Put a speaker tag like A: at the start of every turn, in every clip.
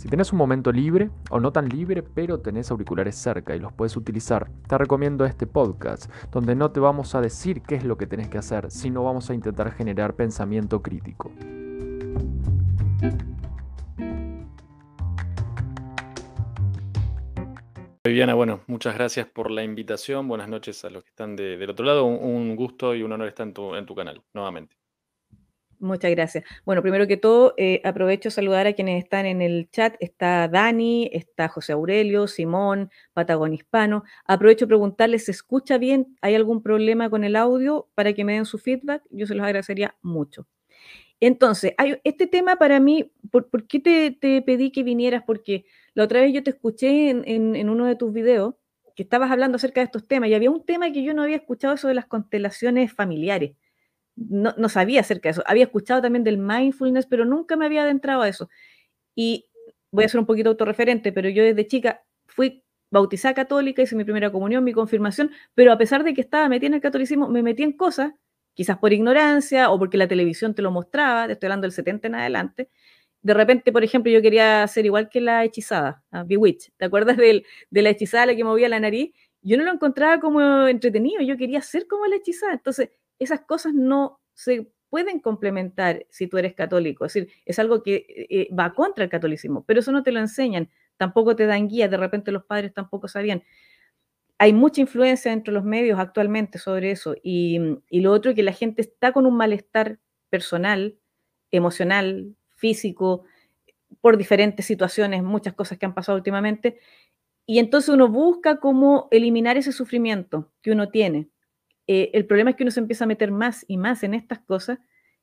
A: Si tenés un momento libre o no tan libre, pero tenés auriculares cerca y los puedes utilizar, te recomiendo este podcast, donde no te vamos a decir qué es lo que tenés que hacer, sino vamos a intentar generar pensamiento crítico.
B: Viviana, bueno, muchas gracias por la invitación. Buenas noches a los que están del otro lado. Un, gusto y un honor estar en tu, en tu canal, nuevamente.
C: Muchas gracias. Bueno, primero que todo, eh, aprovecho a saludar a quienes están en el chat. Está Dani, está José Aurelio, Simón, Patagón Hispano. Aprovecho a preguntarles, ¿se escucha bien? ¿Hay algún problema con el audio para que me den su feedback? Yo se los agradecería mucho. Entonces, hay, este tema para mí, ¿por, qué te, pedí que vinieras? Porque la otra vez yo te escuché en, en uno de tus videos que estabas hablando acerca de estos temas y había un tema que yo no había escuchado, eso de las constelaciones familiares no, sabía acerca de eso. Había escuchado también del mindfulness, pero nunca me había adentrado a eso. Y voy a ser un poquito autorreferente, pero yo desde chica fui bautizada católica, hice mi primera comunión, mi confirmación, pero a pesar de que estaba metida en el catolicismo, me metí en cosas, quizás por ignorancia o porque la televisión te lo mostraba, te estoy hablando del 70 en adelante. De repente, por ejemplo, yo quería ser igual que la hechizada, Bewitch. ¿Te acuerdas de la hechizada la que movía la nariz? Yo no lo encontraba como entretenido, yo quería ser como la hechizada. Entonces, esas cosas no se pueden complementar si tú eres católico. Es decir, es algo que eh, eh, va contra el catolicismo, pero eso no te lo enseñan, tampoco te dan guía, de repente los padres tampoco sabían. Hay mucha influencia entre los medios actualmente sobre eso y, lo otro es que la gente está con un malestar personal, emocional, físico, por diferentes situaciones, muchas cosas que han pasado últimamente, y entonces uno busca cómo eliminar ese sufrimiento que uno tiene. Eh, el problema es que uno se empieza a meter más y más en estas cosas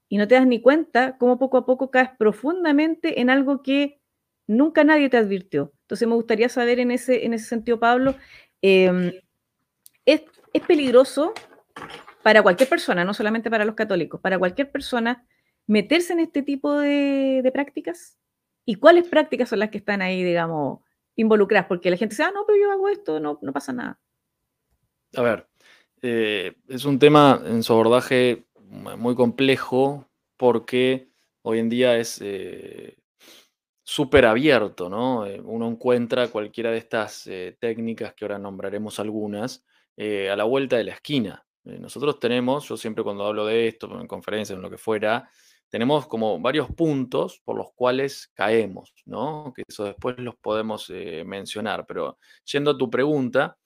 C: y no te das ni cuenta cómo poco a poco caes profundamente en algo que nunca nadie te advirtió. Entonces me gustaría saber en ese, en ese sentido, Pablo, em, ¿es, peligroso para cualquier persona, no solamente para los católicos, para cualquier persona meterse en este tipo de, prácticas? ¿Y cuáles prácticas son las que están ahí, digamos, involucradas? Porque la gente dice, ah, no, pero yo hago esto, no, no pasa nada.
B: A ver, eh, es un tema en su abordaje muy complejo porque hoy en día es eh, súper abierto, ¿no? Eh, uno encuentra cualquiera de estas técnicas, que ahora nombraremos algunas, a la vuelta de la esquina. nosotros tenemos, yo siempre cuando hablo de esto, en conferencias, en lo que fuera, tenemos como varios puntos por los cuales caemos, ¿no? Que eso después los podemos mencionar, pero yendo a tu pregunta,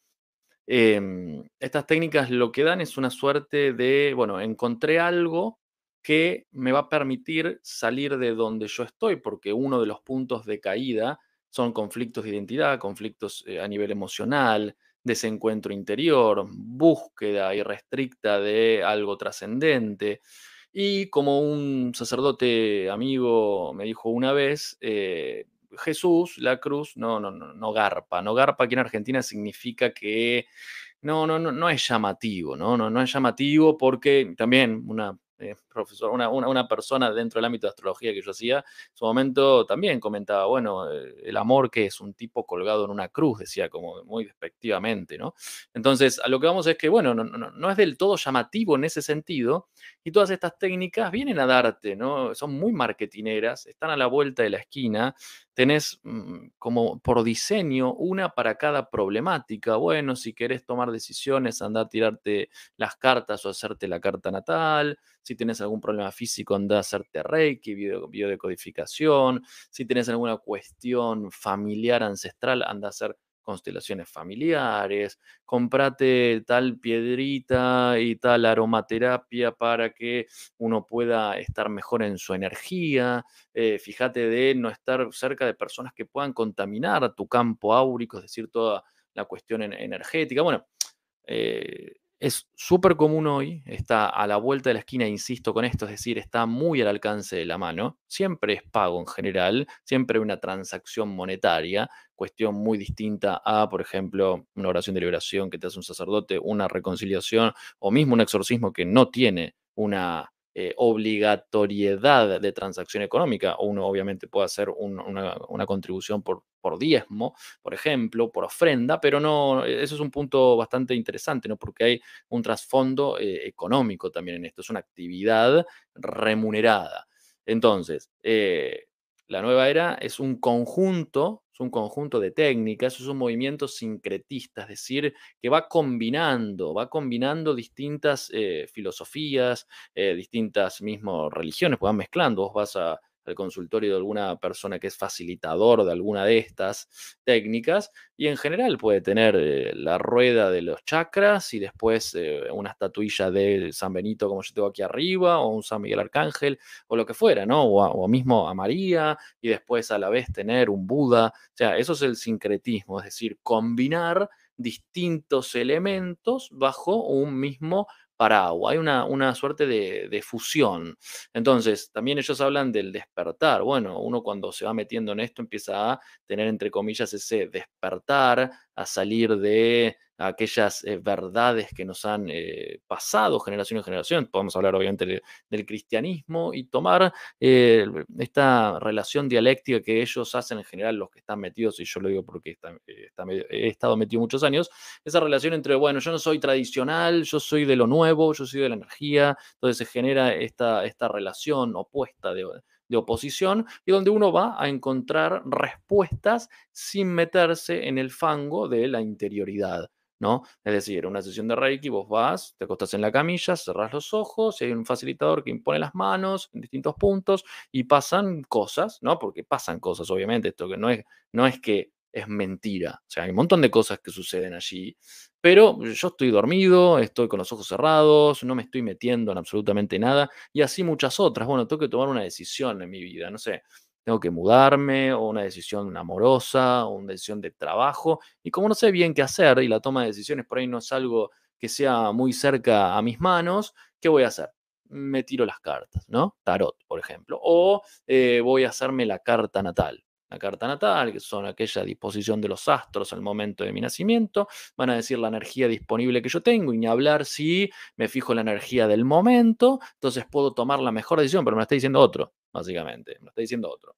B: Em, estas técnicas lo que dan es una suerte de, bueno, encontré algo que me va a permitir salir de donde yo estoy, porque uno de los puntos de caída son conflictos de identidad, conflictos eh, a nivel emocional, desencuentro interior, búsqueda irrestricta de algo trascendente. Y como un sacerdote amigo me dijo una vez, eh, Jesús, la cruz, no, no, no, no garpa. No garpa aquí en Argentina significa que no, no, no, no es llamativo, ¿no? No, no es llamativo porque también una eh, profesor, una, una, persona dentro del ámbito de astrología que yo hacía, en su momento también comentaba, bueno, eh, el amor que es un tipo colgado en una cruz, decía como muy despectivamente, ¿no? Entonces, a lo que vamos es que, bueno, no, no, no es del todo llamativo en ese sentido, y todas estas técnicas vienen a darte, ¿no? Son muy marketineras, están a la vuelta de la esquina, tenés mm, como por diseño una para cada problemática. Bueno, si querés tomar decisiones, anda a tirarte las cartas o hacerte la carta natal. Si tienes algún problema físico, anda a hacerte reiki, biodecodificación. Si tienes alguna cuestión familiar, ancestral, anda a hacer constelaciones familiares, comprate tal piedrita y tal aromaterapia para que uno pueda estar mejor en su energía, eh, fíjate de no estar cerca de personas que puedan contaminar tu campo áurico, es decir, toda la cuestión energética. Bueno, eh, es súper común hoy, está a la vuelta de la esquina, insisto con esto, es decir, está muy al alcance de la mano, siempre es pago en general, siempre una transacción monetaria, cuestión muy distinta a, por ejemplo, una oración de liberación que te hace un sacerdote, una reconciliación o mismo un exorcismo que no tiene una eh, obligatoriedad de transacción económica. Uno obviamente puede hacer una, contribución por, por, diezmo, por ejemplo, por ofrenda, pero no, eso es un punto bastante interesante, ¿no? Porque hay un trasfondo eh, económico también en esto, es una actividad remunerada. Entonces, eh, la nueva era es un conjunto, un conjunto de técnicas, es un movimiento sincretista, es decir, que va combinando, va combinando distintas eh, filosofías, eh, distintas mismo religiones, pues van mezclando, vos vas a al consultorio de alguna persona que es facilitador de alguna de estas técnicas y en general puede tener eh, la rueda de los chakras y después eh, una estatuilla de San Benito como yo tengo aquí arriba o un San Miguel Arcángel o lo que fuera, ¿no? O, o mismo a María y después a la vez tener un Buda. O sea, eso es el sincretismo, es decir, combinar distintos elementos bajo un mismo hay una, una suerte de, de, fusión. Entonces, también ellos hablan del despertar. Bueno, uno cuando se va metiendo en esto empieza a tener, entre comillas, ese despertar, a salir de aquellas eh, verdades que nos han eh, pasado generación en generación. Podemos hablar obviamente del cristianismo y tomar eh, esta relación dialéctica que ellos hacen en general, los que están metidos, y yo lo digo porque he estado metido muchos años, esa relación entre, bueno, yo no soy tradicional, yo soy de lo nuevo, yo soy de la energía, entonces se genera esta, esta relación opuesta de, de oposición y donde uno va a encontrar respuestas sin meterse en el fango de la interioridad. ¿No? Es decir, una sesión de Reiki, vos vas, te acostás en la camilla, cerrás los ojos, y hay un facilitador que impone las manos en distintos puntos y pasan cosas, ¿no? Porque pasan cosas, obviamente, esto que no es, no es que es mentira, o sea, hay un montón de cosas que suceden allí, pero yo estoy dormido, estoy con los ojos cerrados, no me estoy metiendo en absolutamente nada y así muchas otras. Bueno, tengo que tomar una decisión en mi vida, no sé, tengo que mudarme o una decisión amorosa o una decisión de trabajo. Y como no sé bien qué hacer y la toma de decisiones por ahí no es algo que sea muy cerca a mis manos, ¿qué voy a hacer? Me tiro las cartas, ¿no? Tarot, por ejemplo. O eh, voy a hacerme la carta natal. La carta natal, que son aquella disposición de los astros al momento de mi nacimiento, van a decir la energía disponible que yo tengo y ni hablar si me fijo la energía del momento, entonces puedo tomar la mejor decisión, pero me la está diciendo otro básicamente. Me está diciendo otro.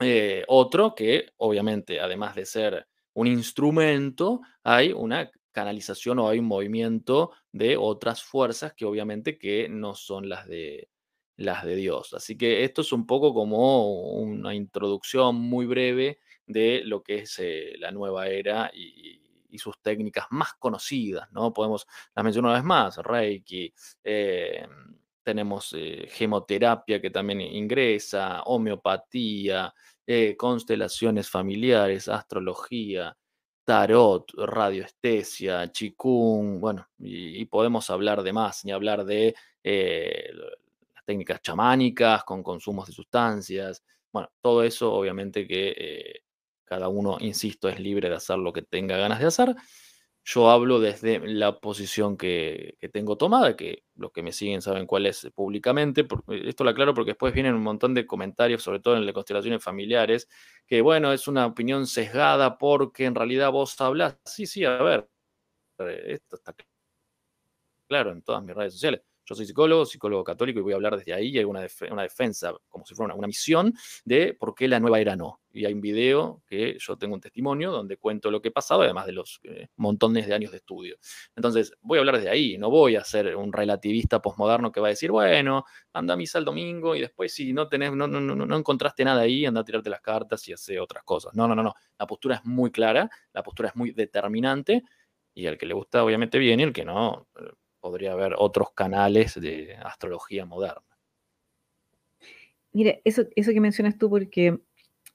B: Eh, otro que, obviamente, además de ser un instrumento, hay una canalización o hay un movimiento de otras fuerzas que obviamente que no son las de, las de Dios. Así que esto es un poco como una introducción muy breve de lo que es eh, la nueva era y, sus técnicas más conocidas, ¿no? Podemos, las menciono una vez más, Reiki, eh, tenemos eh, gemoterapia que también ingresa, homeopatía, eh, constelaciones familiares, astrología, tarot, radioestesia, chikung, bueno, y, podemos hablar de más, ni hablar de técnicas chamánicas con consumos de sustancias, bueno, todo eso obviamente que cada uno, insisto, es libre de hacer lo que tenga ganas de hacer. Yo hablo desde la posición que, tengo tomada, que los que me siguen saben cuál es públicamente. esto lo aclaro porque después vienen un montón de comentarios, sobre todo en las constelaciones familiares, que bueno, es una opinión sesgada porque en realidad vos hablas. Sí, sí, a ver, esto está claro en todas mis redes sociales. Yo soy psicólogo, psicólogo católico, y voy a hablar desde ahí. Hay una, una defensa, como si fuera una, misión, de por qué la nueva era no. Y hay un video que yo tengo un testimonio donde cuento lo que pasaba, además de los eh, montones de años de estudio. Entonces, voy a hablar desde ahí. No voy a ser un relativista posmoderno que va a decir, bueno, anda a misa el domingo y después, si no, tenés, no, no, no, no encontraste nada ahí, anda a tirarte las cartas y hace otras cosas. No, no, no, no. La postura es muy clara, la postura es muy determinante. Y al que le gusta, obviamente, bien, y el que no, eh, podría haber otros canales de astrología moderna.
C: Mira, eso, eso que mencionas tú, porque,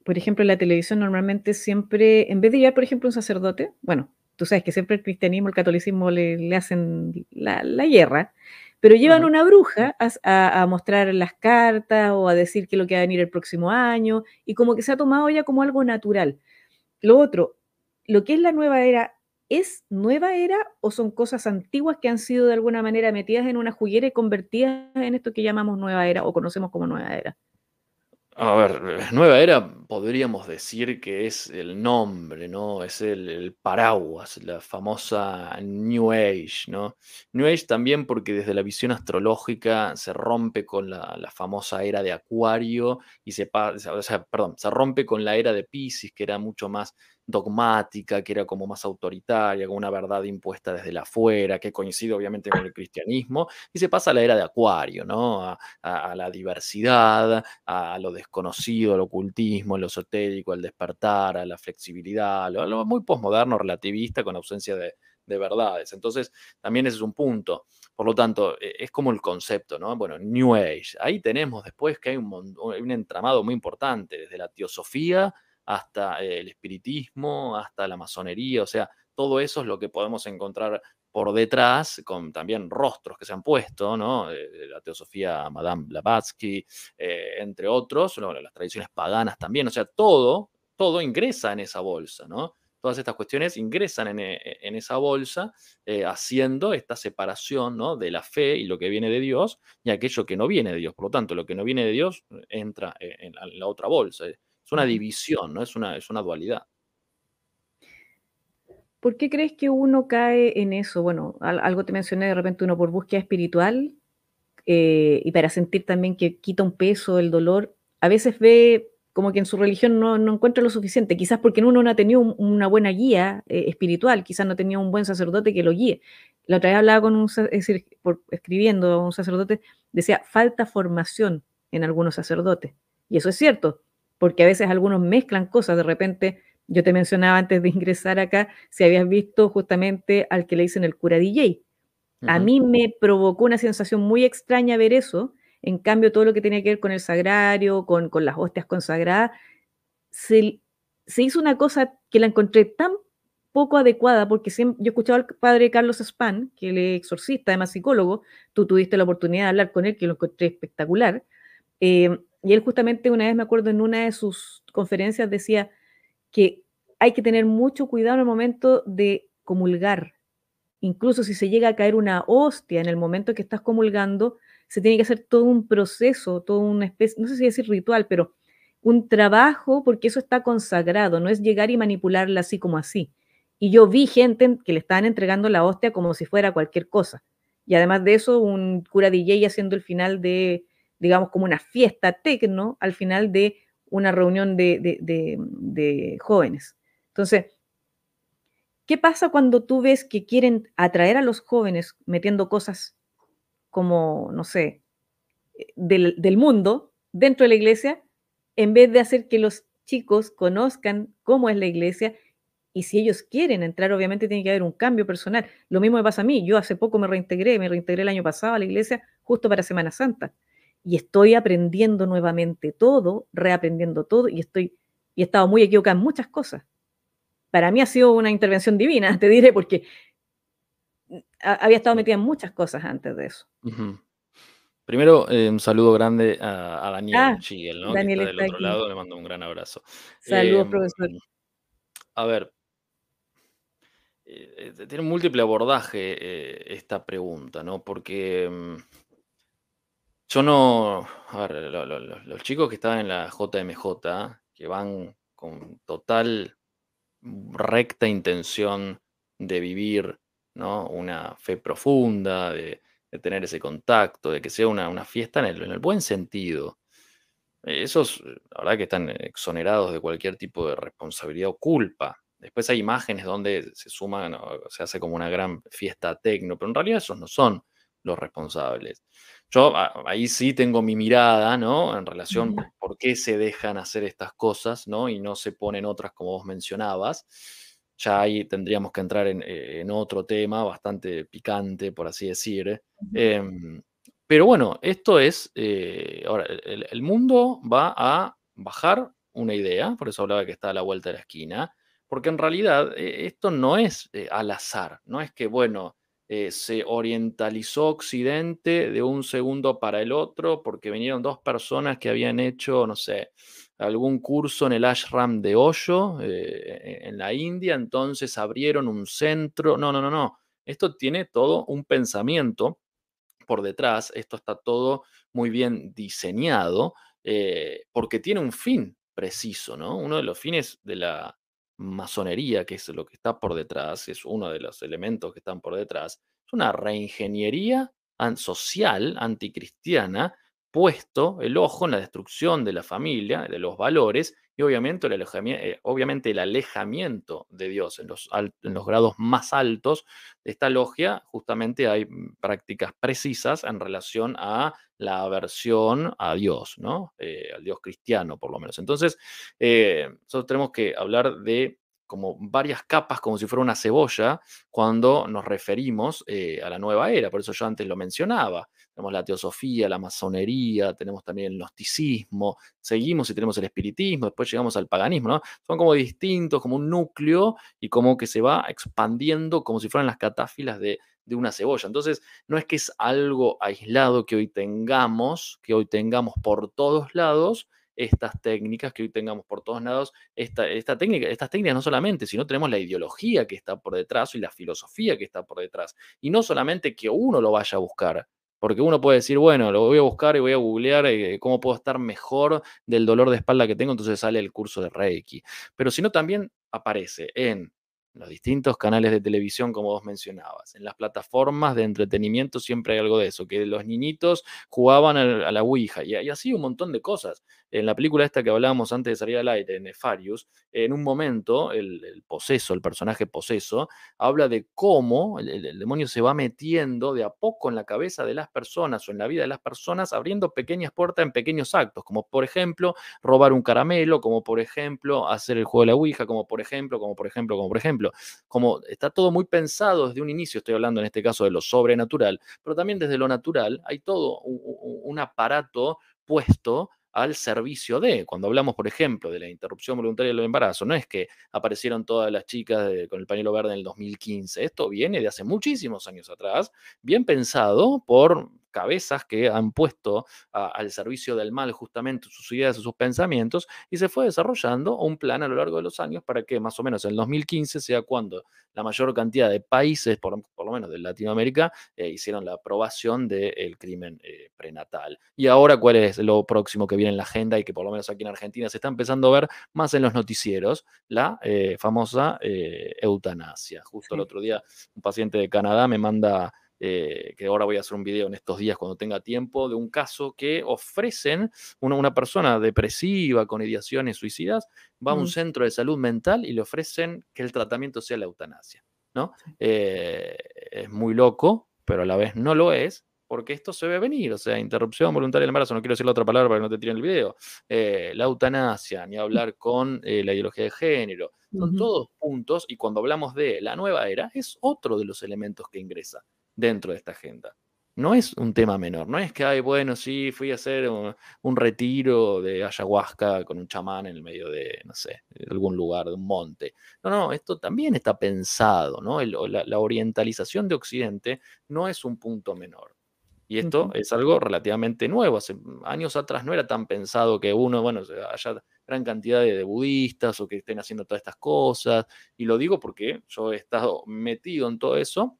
C: por ejemplo, en la televisión normalmente siempre, en vez de llevar, por ejemplo, un sacerdote, bueno, tú sabes que siempre el cristianismo, el catolicismo le, hacen la, guerra, pero llevan una bruja a, a, mostrar las cartas o a decir qué es lo que va a venir el próximo año, y como que se ha tomado ya como algo natural. Lo otro, lo que es la nueva era ¿Es nueva era o son cosas antiguas que han sido de alguna manera metidas en una juguera y convertidas en esto que llamamos nueva era o conocemos como nueva era?
B: A ver, nueva era podríamos decir que es el nombre, ¿no? Es el, paraguas, la famosa New Age, ¿no? New Age también porque desde la visión astrológica se rompe con la, famosa era de Acuario y se, o perdón, se rompe con la era de Pisces, que era mucho más dogmática, que era como más autoritaria, con una verdad impuesta desde la afuera, que coincide obviamente con el cristianismo, y se pasa a la era de Acuario, ¿no? A, la diversidad, a, lo desconocido, al ocultismo, lo esotérico, al despertar, a la flexibilidad, a lo, muy posmoderno, relativista, con ausencia de, de verdades. Entonces, también ese es un punto. Por lo tanto, e, es como el concepto, ¿no? Bueno, New Age. Ahí tenemos después que hay un, un entramado muy importante, desde la teosofía hasta el espiritismo, hasta la masonería, o sea, todo eso es lo que podemos encontrar por detrás, con también rostros que se han puesto, ¿no? La teosofía Madame Blavatsky, eh, entre otros, las tradiciones paganas también, o sea, todo, todo ingresa en esa bolsa, ¿no? Todas estas cuestiones ingresan en, eh, esa bolsa, eh, haciendo esta separación ¿no? de la fe y lo que viene de Dios y aquello que no viene de Dios. Por lo tanto, lo que no viene de Dios entra en la otra bolsa. Es una división, ¿no? Es una, es una dualidad.
C: ¿Por qué crees que uno cae en eso? Bueno, algo te mencioné de repente uno por búsqueda espiritual eh, y para sentir también que quita un peso el dolor, a veces ve como que en su religión no, encuentra lo suficiente, quizás porque uno no ha tenido una buena guía eh, espiritual, quizás no ha tenido un buen sacerdote que lo guíe. La otra vez hablaba con un, es decir, por, escribiendo a un sacerdote, decía, falta formación en algunos sacerdotes. Y eso es cierto, porque a veces algunos mezclan cosas. De repente, yo te mencionaba antes de ingresar acá, si habías visto justamente al que le dicen el cura DJ. A mí me provocó una sensación muy extraña ver eso. En cambio, todo lo que tenía que ver con el sagrario, con, las hostias consagradas, se, se, hizo una cosa que la encontré tan poco adecuada, porque siempre, yo escuchaba al padre Carlos Span, que él es exorcista, además psicólogo, tú tuviste la oportunidad de hablar con él, que lo encontré espectacular. Eh, y él justamente una vez me acuerdo en una de sus conferencias decía que hay que tener mucho cuidado en el momento de comulgar. Incluso si se llega a caer una hostia en el momento que estás comulgando, se tiene que hacer todo un proceso, todo una especie, no sé si decir ritual, pero un trabajo porque eso está consagrado, no es llegar y manipularla así como así. Y yo vi gente que le estaban entregando la hostia como si fuera cualquier cosa. Y además de eso, un cura DJ haciendo el final de, digamos, como una fiesta tecno al final de una reunión de, jóvenes. Entonces, ¿qué pasa cuando tú ves que quieren atraer a los jóvenes metiendo cosas como, no sé, del, del mundo dentro de la iglesia, en vez de hacer que los chicos conozcan cómo es la iglesia y si ellos quieren entrar, obviamente tiene que haber un cambio personal. Lo mismo me pasa a mí. Yo hace poco me reintegré, me reintegré el año pasado a la iglesia justo para Semana Santa y estoy aprendiendo nuevamente todo, reaprendiendo todo y estoy y he estado muy equivocada en muchas cosas. Para mí ha sido una intervención divina, te diré, porque había estado metida en muchas cosas antes de eso.
B: Primero, eh, un saludo grande a, Daniel ah, ¿no? Daniel que está del otro lado, le mando un gran abrazo.
C: Saludos, em, profesor.
B: A ver, eh, eh, tiene un múltiple abordaje esta pregunta, ¿no? Porque em, yo no, a ver, los chicos que estaban en la JMJ, que van con total recta intención de vivir, ¿no? Una fe profunda, de, tener ese contacto, de que sea una, fiesta en el, en el buen sentido. Esos, la verdad que están exonerados de cualquier tipo de responsabilidad o culpa. Después hay imágenes donde se suman, se hace como una gran fiesta tecno, pero en realidad esos no son los responsables. Yo ahí sí tengo mi mirada, ¿no? En relación a por qué se dejan hacer estas cosas, ¿no? Y no se ponen otras como vos mencionabas. Ya ahí tendríamos que entrar en, eh, otro tema bastante picante, por así decir. Em, pero bueno, esto es, eh, ahora, el, mundo va a bajar una idea, por eso hablaba que está a la vuelta de la esquina, porque en realidad eh, esto no es al azar, no es que, bueno, eh, se orientalizó Occidente de un segundo para el otro porque vinieron dos personas que habían hecho, no sé, algún curso en el ashram de Osho eh, en la India, entonces abrieron un centro. No, no, no, no. Esto tiene todo un pensamiento por detrás, esto está todo muy bien diseñado eh, porque tiene un fin preciso, ¿no? Uno de los fines de la, masonería, que es lo que está por detrás, es uno de los elementos que están por detrás, es una reingeniería social anticristiana puesto el ojo en la destrucción de la familia, de los valores y obviamente el, alejamiento, eh, obviamente el alejamiento de Dios en los, en los grados más altos de esta logia, justamente hay mm, prácticas precisas en relación a la aversión a Dios, ¿no? Eh, al Dios cristiano, por lo menos. Entonces, eh, nosotros tenemos que hablar de como varias capas, como si fuera una cebolla, cuando nos referimos a la nueva era. Por eso yo antes lo mencionaba tenemos la teosofía, la masonería, tenemos también el gnosticismo, seguimos y tenemos el espiritismo, después llegamos al paganismo, ¿no? Son como distintos, como un núcleo y como que se va expandiendo como si fueran las catáfilas de, una cebolla. Entonces, no es que es algo aislado que hoy tengamos, que hoy tengamos por todos lados, estas técnicas que hoy tengamos por todos lados, esta, esta técnica, estas técnicas no solamente, sino tenemos la ideología que está por detrás y la filosofía que está por detrás. Y no solamente que uno lo vaya a buscar, porque uno puede decir, bueno, lo voy a buscar y voy a googlear eh, cómo puedo estar mejor del dolor de espalda que tengo, entonces sale el curso de Reiki. Pero si no, también aparece en los distintos canales de televisión, como vos mencionabas, en las plataformas de entretenimiento siempre hay algo de eso, que los niñitos jugaban a la Ouija y, así un montón de cosas en la película esta que hablábamos antes de salir al aire, Nefarius, en un momento el, poseso, el personaje poseso, habla de cómo el, demonio se va metiendo de a poco en la cabeza de las personas o en la vida de las personas, abriendo pequeñas puertas en pequeños actos, como por ejemplo robar un caramelo, como por ejemplo hacer el juego de la Ouija, como por ejemplo, como por ejemplo, como por ejemplo, como está todo muy pensado desde un inicio, estoy hablando en este caso de lo sobrenatural, pero también desde lo natural hay todo un aparato puesto al servicio de. Cuando hablamos, por ejemplo, de la interrupción voluntaria del embarazo, no es que aparecieron todas las chicas con el pañuelo verde en el 2015. Esto viene de hace muchísimos años atrás, bien pensado por cabezas que han puesto al servicio del mal justamente sus ideas y sus pensamientos y se fue desarrollando un plan a lo largo de los años para que más o menos en el 2015 sea cuando la mayor cantidad de países, por, lo menos de Latinoamérica, eh, hicieron la aprobación del crimen eh, prenatal. Y ahora, ¿cuál es lo próximo que viene en la agenda y que por lo menos aquí en Argentina se está empezando a ver más en los noticieros? La eh, famosa eutanasia. Justo el otro día un paciente de Canadá me manda eh, que ahora voy a hacer un video en estos días cuando tenga tiempo, de un caso que ofrecen una, una persona depresiva con ideaciones suicidas, va a un centro de salud mental y le ofrecen que el tratamiento sea la eutanasia. ¿no? Eh, es muy loco, pero a la vez no lo es, porque esto se ve venir, o sea, interrupción voluntaria del embarazo, no quiero decir la otra palabra para que no te tiren el video, eh, la eutanasia, ni hablar con la ideología de género, son todos puntos, y cuando hablamos de la nueva era, es otro de los elementos que ingresa dentro de esta agenda. No es un tema menor, no es que, ay, bueno, sí, fui a hacer un, retiro de ayahuasca con un chamán en el medio de, no sé, algún lugar, de un monte. No, no, esto también está pensado, ¿no? la, orientalización de Occidente no es un punto menor. Y esto es algo relativamente nuevo. Hace años atrás no era tan pensado que uno, bueno, haya gran cantidad de, budistas o que estén haciendo todas estas cosas. Y lo digo porque yo he estado metido en todo eso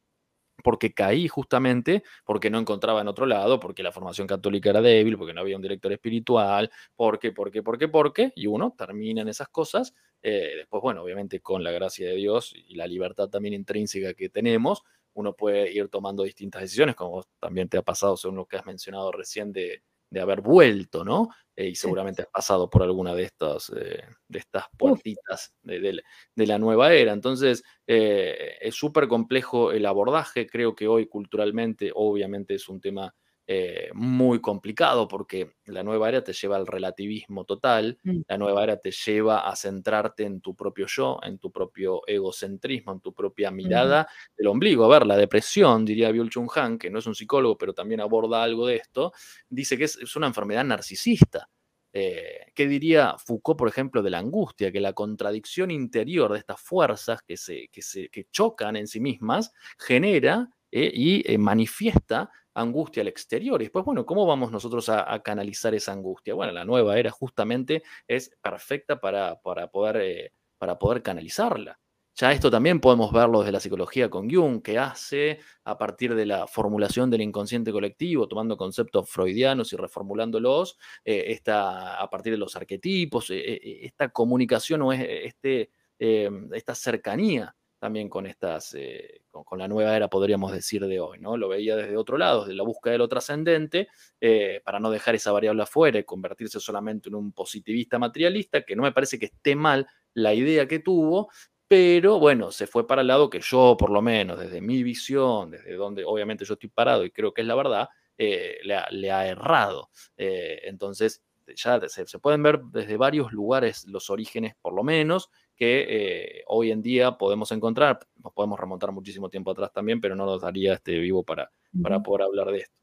B: porque caí justamente porque no encontraba en otro lado, porque la formación católica era débil, porque no había un director espiritual, porque, porque, porque, porque, y uno termina en esas cosas. Eh, después, bueno, obviamente con la gracia de Dios y la libertad también intrínseca que tenemos, uno puede ir tomando distintas decisiones, como también te ha pasado según lo que has mencionado recién de, de haber vuelto, ¿no? Eh, y seguramente has pasado por alguna de estas, eh, de estas puertitas de, la nueva era. Entonces, eh, es súper complejo el abordaje. Creo que hoy culturalmente, obviamente, es un tema eh, muy complicado porque la nueva era te lleva al relativismo total, mm. la nueva era te lleva a centrarte en tu propio yo, en tu propio egocentrismo, en tu propia mirada del ombligo. A ver, la depresión, diría Byul Chung Han, que no es un psicólogo, pero también aborda algo de esto, dice que es, una enfermedad narcisista. Eh, ¿Qué diría Foucault, por ejemplo, de la angustia? Que la contradicción interior de estas fuerzas que, se, que, se, que chocan en sí mismas genera eh, y manifiesta angustia al exterior. Y después, bueno, ¿cómo vamos nosotros a, canalizar esa angustia? Bueno, la nueva era justamente es perfecta para, para, poder, eh, para poder canalizarla. Ya esto también podemos verlo desde la psicología con Jung, que hace a partir de la formulación del inconsciente colectivo, tomando conceptos freudianos y reformulándolos, eh, a partir de los arquetipos, eh, esta comunicación o este, esta cercanía también con estas, eh, con, la nueva era, podríamos decir, de hoy, ¿no? Lo veía desde otro lado, desde la búsqueda de lo trascendente, eh, para no dejar esa variable afuera y convertirse solamente en un positivista materialista, que no me parece que esté mal la idea que tuvo, pero bueno, se fue para el lado que yo, por lo menos, desde mi visión, desde donde obviamente yo estoy parado y creo que es la verdad, eh, le, ha, errado. entonces, ya se, pueden ver desde varios lugares los orígenes, por lo menos, que eh, hoy en día podemos encontrar. Nos podemos remontar muchísimo tiempo atrás también, pero no nos daría este vivo para, para poder hablar de esto.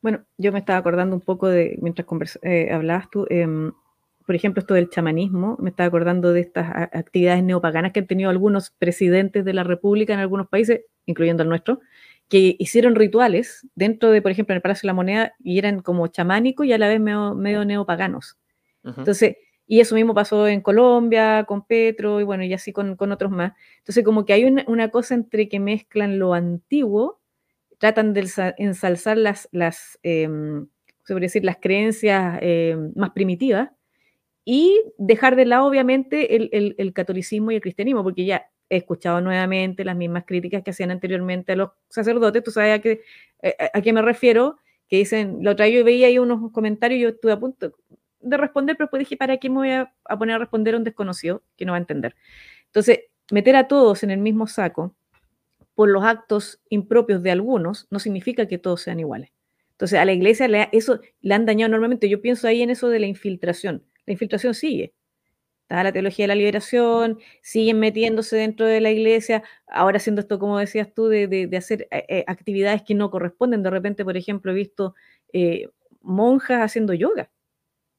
C: Bueno, yo me estaba acordando un poco de, mientras eh, hablabas tú, em, por ejemplo, esto del chamanismo, me estaba acordando de estas actividades neopaganas que han tenido algunos presidentes de la República en algunos países, incluyendo el nuestro, que hicieron rituales dentro de, por ejemplo, en el Palacio de la Moneda y eran como chamánicos y a la vez medio, medio neopaganos. Entonces, y eso mismo pasó en Colombia, con Petro, y bueno, y así con, otros más. Entonces, como que hay una, cosa entre que mezclan lo antiguo, tratan de ensalzar las, las em, decir, las creencias em, más primitivas, y dejar de lado, obviamente, el, catolicismo y el cristianismo, porque ya he escuchado nuevamente las mismas críticas que hacían anteriormente a los sacerdotes, tú sabes a qué, eh, a qué me refiero, que dicen, lo traigo y veía ahí unos comentarios, yo estuve a punto, de responder, pero después dije, ¿para qué me voy a, poner a responder a un desconocido que no va a entender? Entonces, meter a todos en el mismo saco por los actos impropios de algunos no significa que todos sean iguales. Entonces, a la iglesia le, eso le han dañado enormemente. Yo pienso ahí en eso de la infiltración. La infiltración sigue. Está la teología de la liberación, siguen metiéndose dentro de la iglesia, ahora haciendo esto, como decías tú, de, hacer eh, eh, actividades que no corresponden. De repente, por ejemplo, he visto eh, monjas haciendo yoga.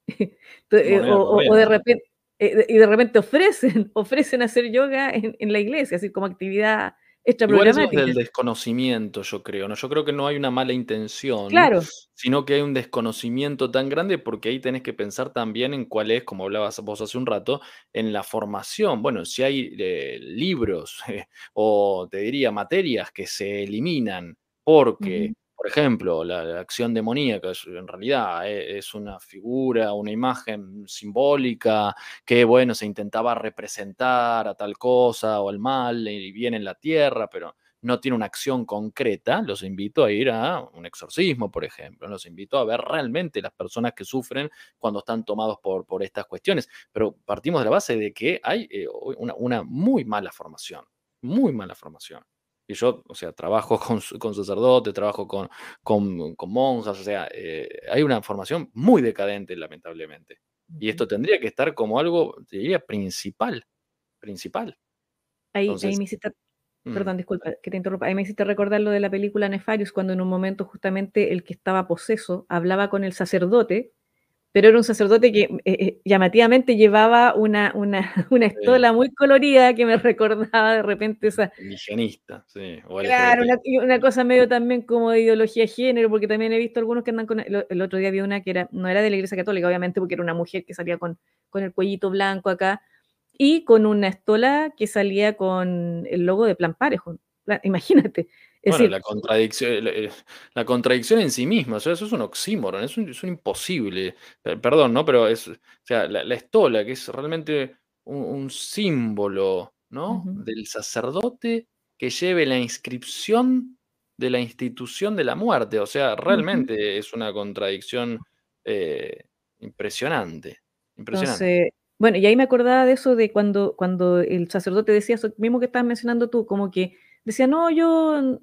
C: O, de repente, eh, y de repente ofrecen, ofrecen hacer yoga en, la iglesia, así como actividad
B: es del desconocimiento, yo creo, ¿no? Yo creo que no hay una mala intención,
C: claro.
B: sino que hay un desconocimiento tan grande porque ahí tenés que pensar también en cuál es, como hablabas vos hace un rato, en la formación. Bueno, si hay eh, libros o te diría materias que se eliminan porque por ejemplo, la, acción demoníaca en realidad e, es, una figura, una imagen simbólica que, bueno, se intentaba representar a tal cosa o al mal y viene en la tierra, pero no tiene una acción concreta, los invito a ir a un exorcismo, por ejemplo. Los invito a ver realmente las personas que sufren cuando están tomados por, estas cuestiones. Pero partimos de la base de que hay eh, una muy mala formación, muy mala formación. Y yo, o sea, trabajo con, con sacerdotes, trabajo con, con, monjas, o sea, eh, hay una formación muy decadente, lamentablemente. Y esto tendría que estar como algo, diría, principal, principal.
C: Ahí, ahí me hiciste, mm. perdón, disculpa que te interrumpa, ahí me hiciste recordar lo de la película Nefarius, cuando en un momento justamente el que estaba poseso hablaba con el sacerdote pero era un sacerdote que eh, eh, llamativamente llevaba una, una, una estola muy colorida que me recordaba de repente esa...
B: Higienista, sí.
C: claro, una, cosa medio también como de ideología de género, porque también he visto algunos que andan con... El, otro día vi una que era, no era de la Iglesia Católica, obviamente, porque era una mujer que salía con, con el cuellito blanco acá, y con una estola que salía con el logo de Plan Parejo. Imagínate
B: bueno, la, contradicción, eh, la, contradicción en sí misma, eso es un oxímoron, es un, imposible. Perdón, ¿no? Pero es, o sea, la, estola, que es realmente un, símbolo, ¿no? Del sacerdote que lleve la inscripción de la institución de la muerte. O sea, realmente es una contradicción eh, impresionante. Impresionante.
C: bueno, y ahí me acordaba de eso de cuando, cuando el sacerdote decía eso mismo que estabas mencionando tú, como que decía, no, yo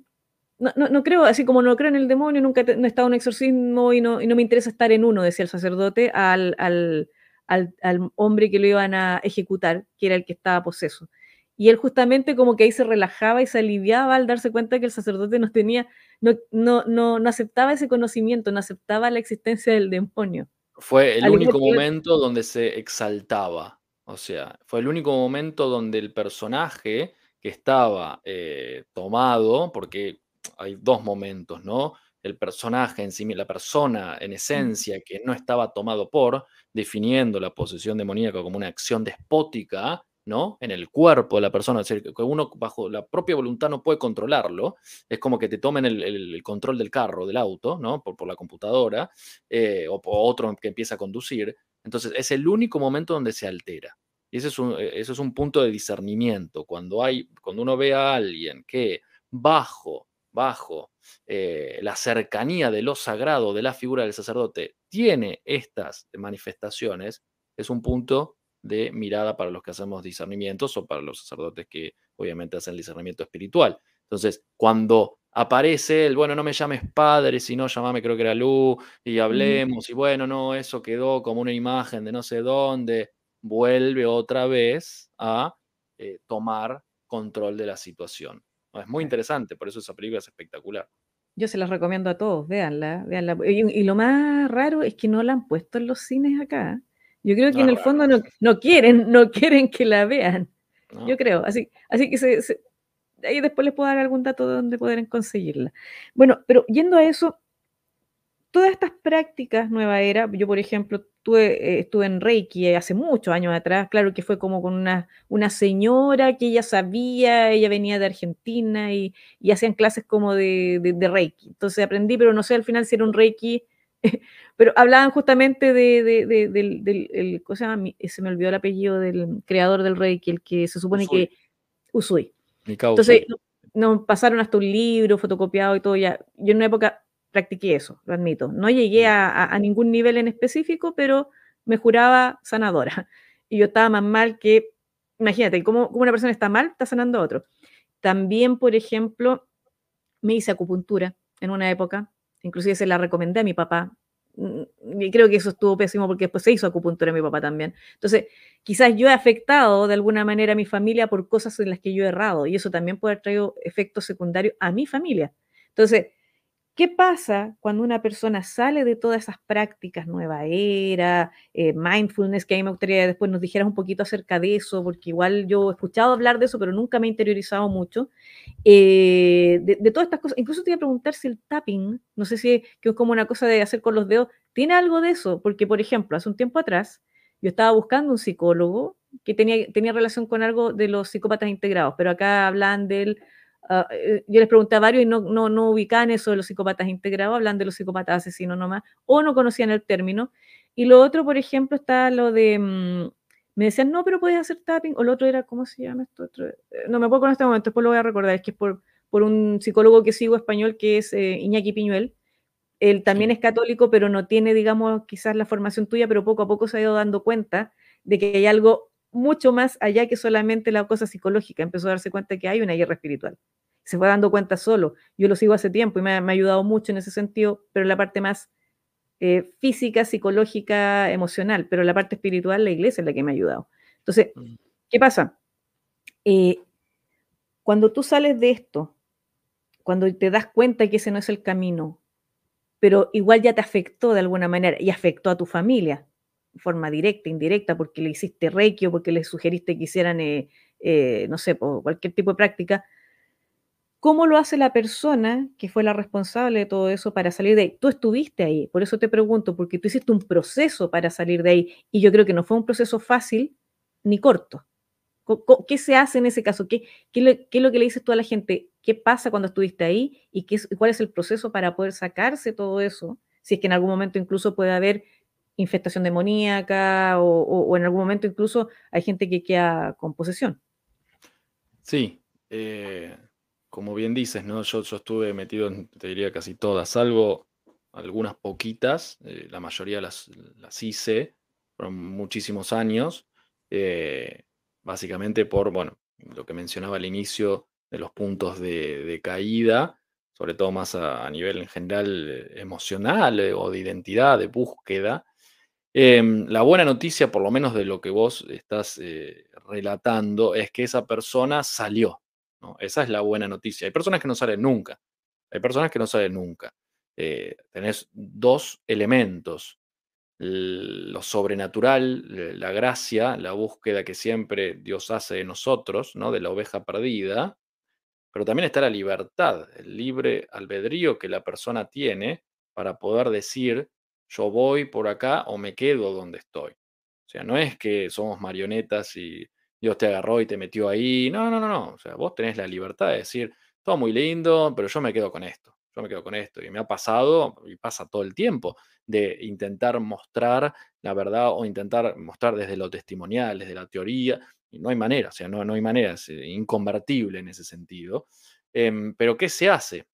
C: no, no, creo, así como no creo en el demonio, nunca he, no he estado en un exorcismo y no, y no me interesa estar en uno, decía el sacerdote, al, al, al, hombre que lo iban a ejecutar, que era el que estaba poseso. Y él justamente como que ahí se relajaba y se aliviaba al darse cuenta que el sacerdote no tenía, no, no, no, no aceptaba ese conocimiento, no aceptaba la existencia del demonio.
B: Fue el único momento donde se exaltaba, o sea, fue el único momento donde el personaje que estaba eh, tomado, porque hay dos momentos, ¿no? El personaje en sí, la persona en esencia que no estaba tomado por, definiendo la posesión demoníaca como una acción despótica, ¿no? En el cuerpo de la persona, es decir, que uno bajo la propia voluntad no puede controlarlo, es como que te tomen el, control del carro, del auto, ¿no? Por, por la computadora, eh, o por otro que empieza a conducir. Entonces, es el único momento donde se altera. Y ese es un, e, es un punto de discernimiento. Cuando, hay, cuando uno ve a alguien que bajo, bajo eh, la cercanía de lo sagrado, de la figura del sacerdote, tiene estas manifestaciones, es un punto de mirada para los que hacemos discernimientos o para los sacerdotes que obviamente hacen discernimiento espiritual. Entonces, cuando aparece el, bueno, no me llames padre, sino llamame, creo que era Lu, y hablemos, y bueno, no, eso quedó como una imagen de no sé dónde, vuelve otra vez a eh, tomar control de la situación. Es muy interesante, por eso esa película es espectacular.
C: Yo se las recomiendo a todos, véanla, véanla. Y, lo más raro es que no la han puesto en los cines acá. Yo creo que en el fondo no, quieren, no quieren que la vean. Yo creo. Así, así que se, ahí después les puedo dar algún dato de dónde pueden conseguirla. Bueno, pero yendo a eso, todas estas prácticas nueva era, yo por ejemplo eh, estuve en Reiki hace muchos años atrás, claro que fue como con una, una señora que ella sabía, ella venía de Argentina y, hacían clases como de, Reiki. Entonces aprendí, pero no sé al final si era un Reiki, pero hablaban justamente de, del, se, me olvidó el apellido del creador del Reiki, el que se supone que... Usui. Entonces nos pasaron hasta un libro fotocopiado y todo ya. Yo en una época practiqué eso, lo admito. No llegué a, ningún nivel en específico, pero me juraba sanadora. Y yo estaba más mal que, imagínate, como, una persona está mal, está sanando a otro. También, por ejemplo, me hice acupuntura en una época, inclusive se la recomendé a mi papá. Mm, y creo que eso estuvo pésimo porque después se hizo acupuntura a mi papá también. Entonces, quizás yo he afectado de alguna manera a mi familia por cosas en las que yo he errado y eso también puede haber traído efectos secundarios a mi familia. Entonces, ¿Qué pasa cuando una persona sale de todas esas prácticas, nueva era, eh, mindfulness, que a mí me gustaría que después nos dijeras un poquito acerca de eso, porque igual yo he escuchado hablar de eso, pero nunca me he interiorizado mucho, eh, de, todas estas cosas. Incluso te iba a preguntar si el tapping, no sé si es como una cosa de hacer con los dedos, tiene algo de eso, porque por ejemplo, hace un tiempo atrás yo estaba buscando un psicólogo que tenía, tenía relación con algo de los psicópatas integrados, pero acá hablan del Ah, eh, yo les pregunté a varios y no, no, no ubicaban eso de los psicópatas integrados, hablan de los psicópatas asesinos nomás, o no conocían el término. Y lo otro, por ejemplo, está lo de, mm, me decían, no, pero puedes hacer tapping, o lo otro era, ¿cómo se llama esto? Eh, no me puedo en este momento, después lo voy a recordar, es que es por, por un psicólogo que sigo español, que es eh, Iñaki Piñuel. Él también es católico, pero no tiene, digamos, quizás la formación tuya, pero poco a poco se ha ido dando cuenta de que hay algo mucho más allá que solamente la cosa psicológica. Empezó a darse cuenta que hay una guerra espiritual. Se fue dando cuenta solo. Yo lo sigo hace tiempo y me ha, ayudado mucho en ese sentido, pero la parte más eh, física, psicológica, emocional, pero la parte espiritual, la iglesia es la que me ha ayudado. Entonces, mm. ¿qué pasa? Eh, cuando tú sales de esto, cuando te das cuenta que ese no es el camino, pero igual ya te afectó de alguna manera y afectó a tu familia, forma directa, indirecta, porque le hiciste reiki o porque le sugeriste que hicieran, eh, eh, no sé, cualquier tipo de práctica, ¿cómo lo hace la persona que fue la responsable de todo eso para salir de ahí? Tú estuviste ahí, por eso te pregunto, porque tú hiciste un proceso para salir de ahí y yo creo que no fue un proceso fácil ni corto. ¿Qué se hace en ese caso? ¿Qué, qué, es lo que le dices tú a la gente? ¿Qué pasa cuando estuviste ahí? ¿Y qué, cuál es el proceso para poder sacarse todo eso? Si es que en algún momento incluso puede haber infestación demoníaca o, en algún momento incluso hay gente que queda con posesión.
B: Sí, eh, como bien dices, ¿no? Yo, yo, estuve metido en, te diría, casi todas, salvo algunas poquitas, eh, la mayoría las, las, hice, por muchísimos años, eh, básicamente por, bueno, lo que mencionaba al inicio de los puntos de, caída, sobre todo más a, a nivel en general emocional o de identidad, de búsqueda, Em, la buena noticia, por lo menos de lo que vos estás eh, relatando, es que esa persona salió. Esa es la buena noticia. Hay personas que no salen nunca. Hay personas que no salen nunca. Eh, tenés dos elementos. Lo sobrenatural, la gracia, la búsqueda que siempre Dios hace de nosotros, ¿no? de la oveja perdida, pero también está la libertad, el libre albedrío que la persona tiene para poder decir, yo voy por acá o me quedo donde estoy. O sea, no es que somos marionetas y Dios te agarró y te metió ahí. No, no, no, no. O sea, vos tenés la libertad de decir, todo muy lindo, pero yo me quedo con esto. yo me quedo con esto. Y me ha pasado, y pasa todo el tiempo, de intentar mostrar la verdad o intentar mostrar desde lo testimonial, desde la teoría, y no hay manera, o sea, no, no hay manera, es eh, inconvertible en ese sentido. Em, pero ¿qué se hace?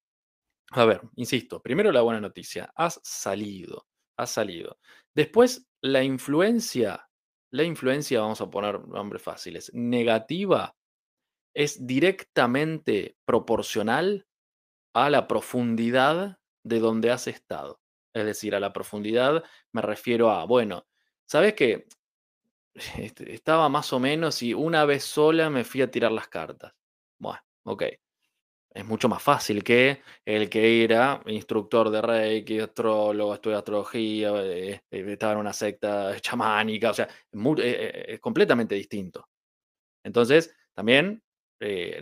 B: A ver, insisto, primero la buena noticia, has salido, has salido. Después, la influencia, la influencia, vamos a poner nombres fáciles, negativa, es directamente proporcional a la profundidad de donde has estado. Es decir, a la profundidad me refiero a, bueno, ¿sabes qué? Este, estaba más o menos y una vez sola me fui a tirar las cartas. Bueno, ok. Es mucho más fácil que el que era instructor de Reiki, astrólogo, estudia astrología, eh, eh, estaba en una secta chamánica, o sea, eh, es completamente distinto. Entonces, también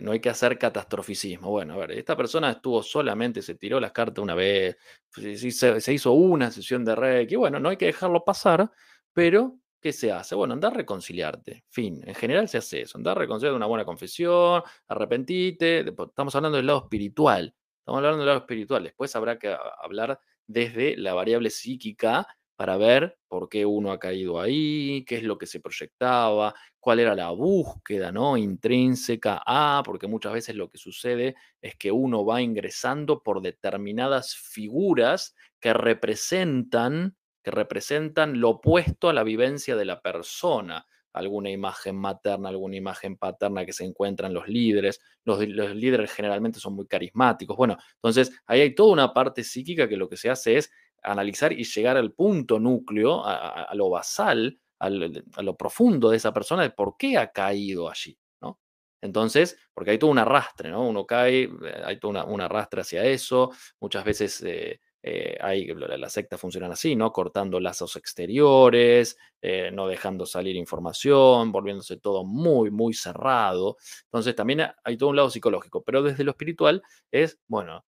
B: no hay que hacer catastroficismo. Bueno, a ver, esta persona estuvo solamente, se tiró las cartas una vez, se hizo una sesión de Reiki, bueno, no hay que dejarlo pasar, pero ¿qué se hace? Bueno, andar a reconciliarte. Fin. En general se hace eso. Andar a reconciliarte, una buena confesión, arrepentite. Estamos hablando del lado espiritual. Estamos hablando del lado espiritual. Después habrá que hablar desde la variable psíquica para ver por qué uno ha caído ahí, qué es lo que se proyectaba, cuál era la búsqueda ¿no? intrínseca a, porque muchas veces lo que sucede es que uno va ingresando por determinadas figuras que representan que representan lo opuesto a la vivencia de la persona. Alguna imagen materna, alguna imagen paterna que se encuentran los líderes. Los, líderes generalmente son muy carismáticos. Bueno, entonces ahí hay toda una parte psíquica que lo que se hace es analizar y llegar al punto núcleo, a, lo basal, a lo profundo de esa persona, de por qué ha caído allí. Entonces, porque hay todo un arrastre, ¿no? Uno cae, eh, hay todo un arrastre hacia eso, muchas veces eh, eh, hay, las sectas funcionan así, ¿no? Cortando lazos exteriores, eh, no dejando salir información, volviéndose todo muy, muy cerrado. Entonces también hay todo un lado psicológico, pero desde lo espiritual es, bueno,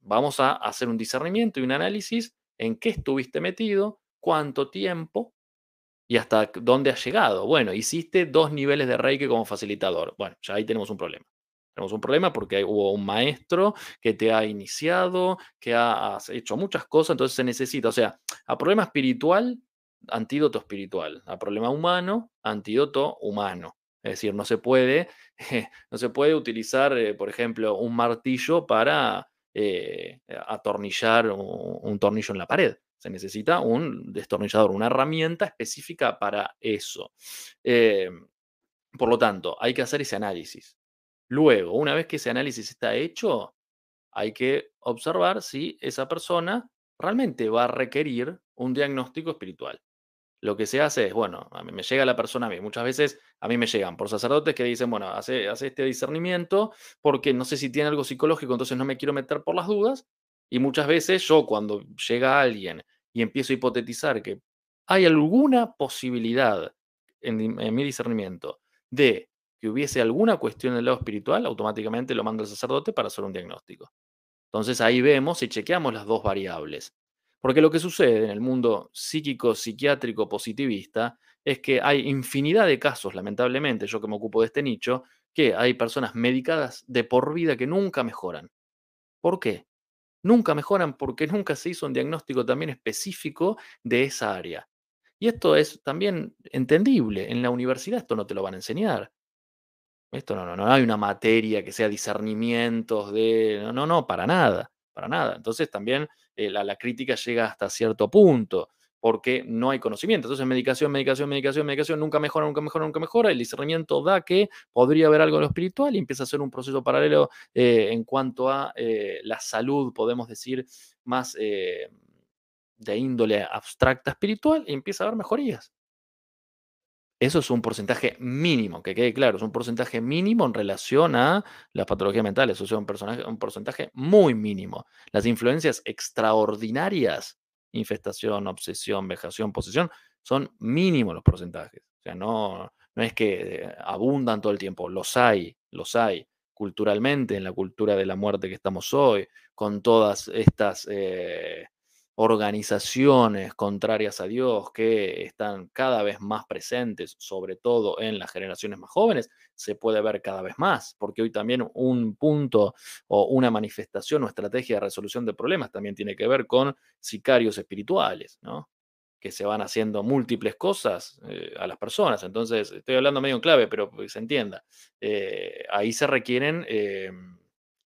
B: vamos a hacer un discernimiento y un análisis en qué estuviste metido, cuánto tiempo y hasta dónde has llegado. Bueno, hiciste dos niveles de Reiki como facilitador. Bueno, ya ahí tenemos un problema. Tenemos un problema porque hubo un maestro que te ha iniciado, que ha, hecho muchas cosas, entonces se necesita, o sea, a problema espiritual, antídoto espiritual, a problema humano, antídoto humano. Es decir, no se puede, no se puede utilizar, eh, por ejemplo, un martillo para eh, atornillar un, tornillo en la pared. Se necesita un destornillador, una herramienta específica para eso. Eh, por lo tanto, hay que hacer ese análisis. Luego, una vez que ese análisis está hecho, hay que observar si esa persona realmente va a requerir un diagnóstico espiritual. Lo que se hace es, bueno, a mí me llega la persona a mí. Muchas veces a mí me llegan por sacerdotes que dicen, bueno, hace, hace este discernimiento porque no sé si tiene algo psicológico, entonces no me quiero meter por las dudas. Y muchas veces yo cuando llega alguien y empiezo a hipotetizar que hay alguna posibilidad en, en mi discernimiento de que hubiese alguna cuestión en el lado espiritual, automáticamente lo manda el sacerdote para hacer un diagnóstico. Entonces ahí vemos y chequeamos las dos variables. Porque lo que sucede en el mundo psíquico, psiquiátrico, positivista, es que hay infinidad de casos, lamentablemente, yo que me ocupo de este nicho, que hay personas medicadas de por vida que nunca mejoran. ¿Por qué? Nunca mejoran porque nunca se hizo un diagnóstico también específico de esa área. Y esto es también entendible. En la universidad esto no te lo van a enseñar. Esto no, no, no hay una materia que sea discernimientos de. No, no, no, para nada, para nada. Entonces también eh, la, crítica llega hasta cierto punto, porque no hay conocimiento. Entonces, medicación, medicación, medicación, medicación, nunca mejora, nunca mejora, nunca mejora. El discernimiento da que podría haber algo en lo espiritual y empieza a ser un proceso paralelo eh, en cuanto a eh, la salud, podemos decir, más de índole abstracta espiritual, y empieza a haber mejorías. Eso es un porcentaje mínimo, que quede claro, es un porcentaje mínimo en relación a las patologías mentales, eso es un, un porcentaje muy mínimo. Las influencias extraordinarias, infestación, obsesión, vejación, posesión, son mínimos los porcentajes. O sea, no, no es que eh, abundan todo el tiempo, los hay, los hay. Culturalmente, en la cultura de la muerte que estamos hoy, con todas estas... Eh, organizaciones contrarias a Dios que están cada vez más presentes, sobre todo en las generaciones más jóvenes, se puede ver cada vez más, porque hoy también un punto o una manifestación o estrategia de resolución de problemas también tiene que ver con sicarios espirituales, ¿no? que se van haciendo múltiples cosas eh, a las personas. Entonces, estoy hablando medio en clave, pero se entienda. Eh, ahí se requieren em,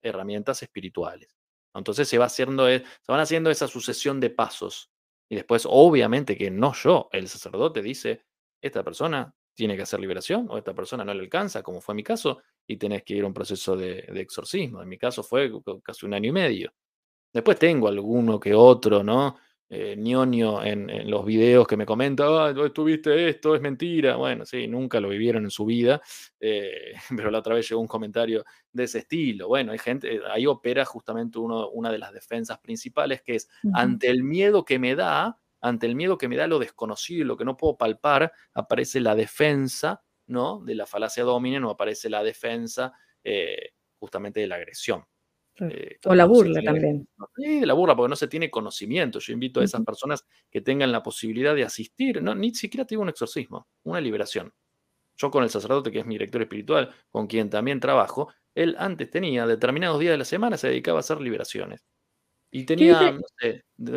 B: herramientas espirituales. Entonces se va haciendo, e, se van haciendo esa sucesión de pasos. Y después, obviamente, que no yo, el sacerdote dice, esta persona tiene que hacer liberación o esta persona no le alcanza, como fue mi caso, y tenés que ir a un proceso de, de exorcismo. En mi caso fue casi un año y medio. Después tengo alguno que otro, ¿no? Eh, ñoño en, los videos que me comenta, ah, tuviste esto, es mentira. Bueno, sí, nunca lo vivieron en su vida, eh, pero la otra vez llegó un comentario de ese estilo. Bueno, hay gente, ahí opera justamente uno, una de las defensas principales, que es ante el miedo que me da, ante el miedo que me da lo desconocido y lo que no puedo palpar, aparece la defensa, ¿no? De la falacia dominen no aparece la defensa eh, justamente de la agresión.
C: Eh, o la burla también.
B: Sí, la burla, porque no se tiene conocimiento. Yo invito a esas personas que tengan la posibilidad de asistir, no, ni siquiera tengo un exorcismo, una liberación. Yo con el sacerdote, que es mi director espiritual, con quien también trabajo, él antes tenía determinados días de la semana, se dedicaba a hacer liberaciones. Y tenía, no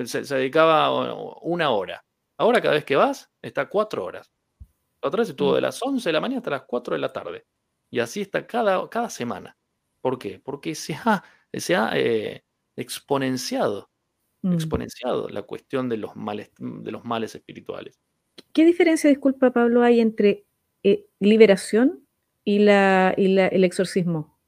B: sé, se, dedicaba una hora. Ahora cada vez que vas, está cuatro horas. otra vez estuvo mm. de las 11 de la mañana hasta las 4 de la tarde. Y así está cada, cada semana. ¿Por qué? Porque se ha se ha eh, exponenciado, mm. exponenciado la cuestión de los, males, de los males espirituales.
C: ¿Qué diferencia, disculpa Pablo, hay entre eh, liberación y, la, el exorcismo?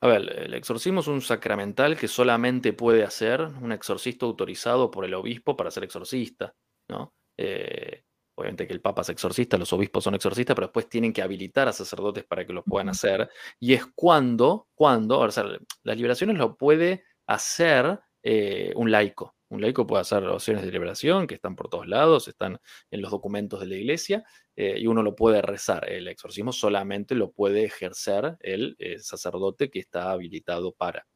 B: A ver, el exorcismo es un sacramental que solamente puede hacer un exorcista autorizado por el obispo para ser exorcista, ¿no? Eh, obviamente que el Papa es exorcista, los obispos son exorcistas, pero después tienen que habilitar a sacerdotes para que lo puedan hacer. Y es cuando, cuando, o sea, las liberaciones lo puede hacer eh, un laico. Un laico puede hacer oraciones de liberación que están por todos lados, están en los documentos de la iglesia, eh, y uno lo puede rezar. El exorcismo solamente lo puede ejercer el eh, sacerdote que está habilitado para.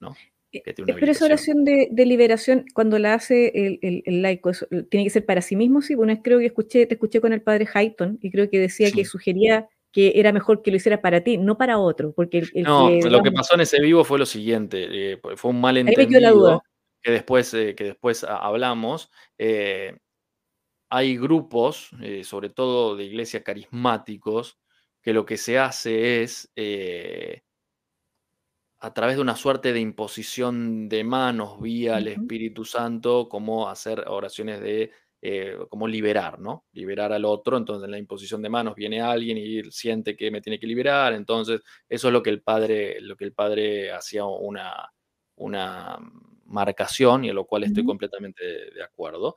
B: ¿no?
C: Eh, pero esa oración de, liberación, cuando la hace el, laico, ¿tiene que ser para sí mismo? Sí, bueno, creo que escuché, te escuché con el padre Hayton y creo que decía que sugería que era mejor que lo hiciera para ti, no para otro. Porque
B: no, lo que pasó en ese vivo fue lo siguiente, eh, fue un malentendido que después, eh, que después hablamos. hay grupos, sobre todo de iglesia carismáticos, que lo que se hace es a través de una suerte de imposición de manos vía el Espíritu Santo, como hacer oraciones de, eh, como liberar, ¿no? Liberar al otro, entonces en la imposición de manos viene alguien y siente que me tiene que liberar, entonces eso es lo que el padre, lo que el padre hacía una, una marcación y a lo cual estoy completamente de, acuerdo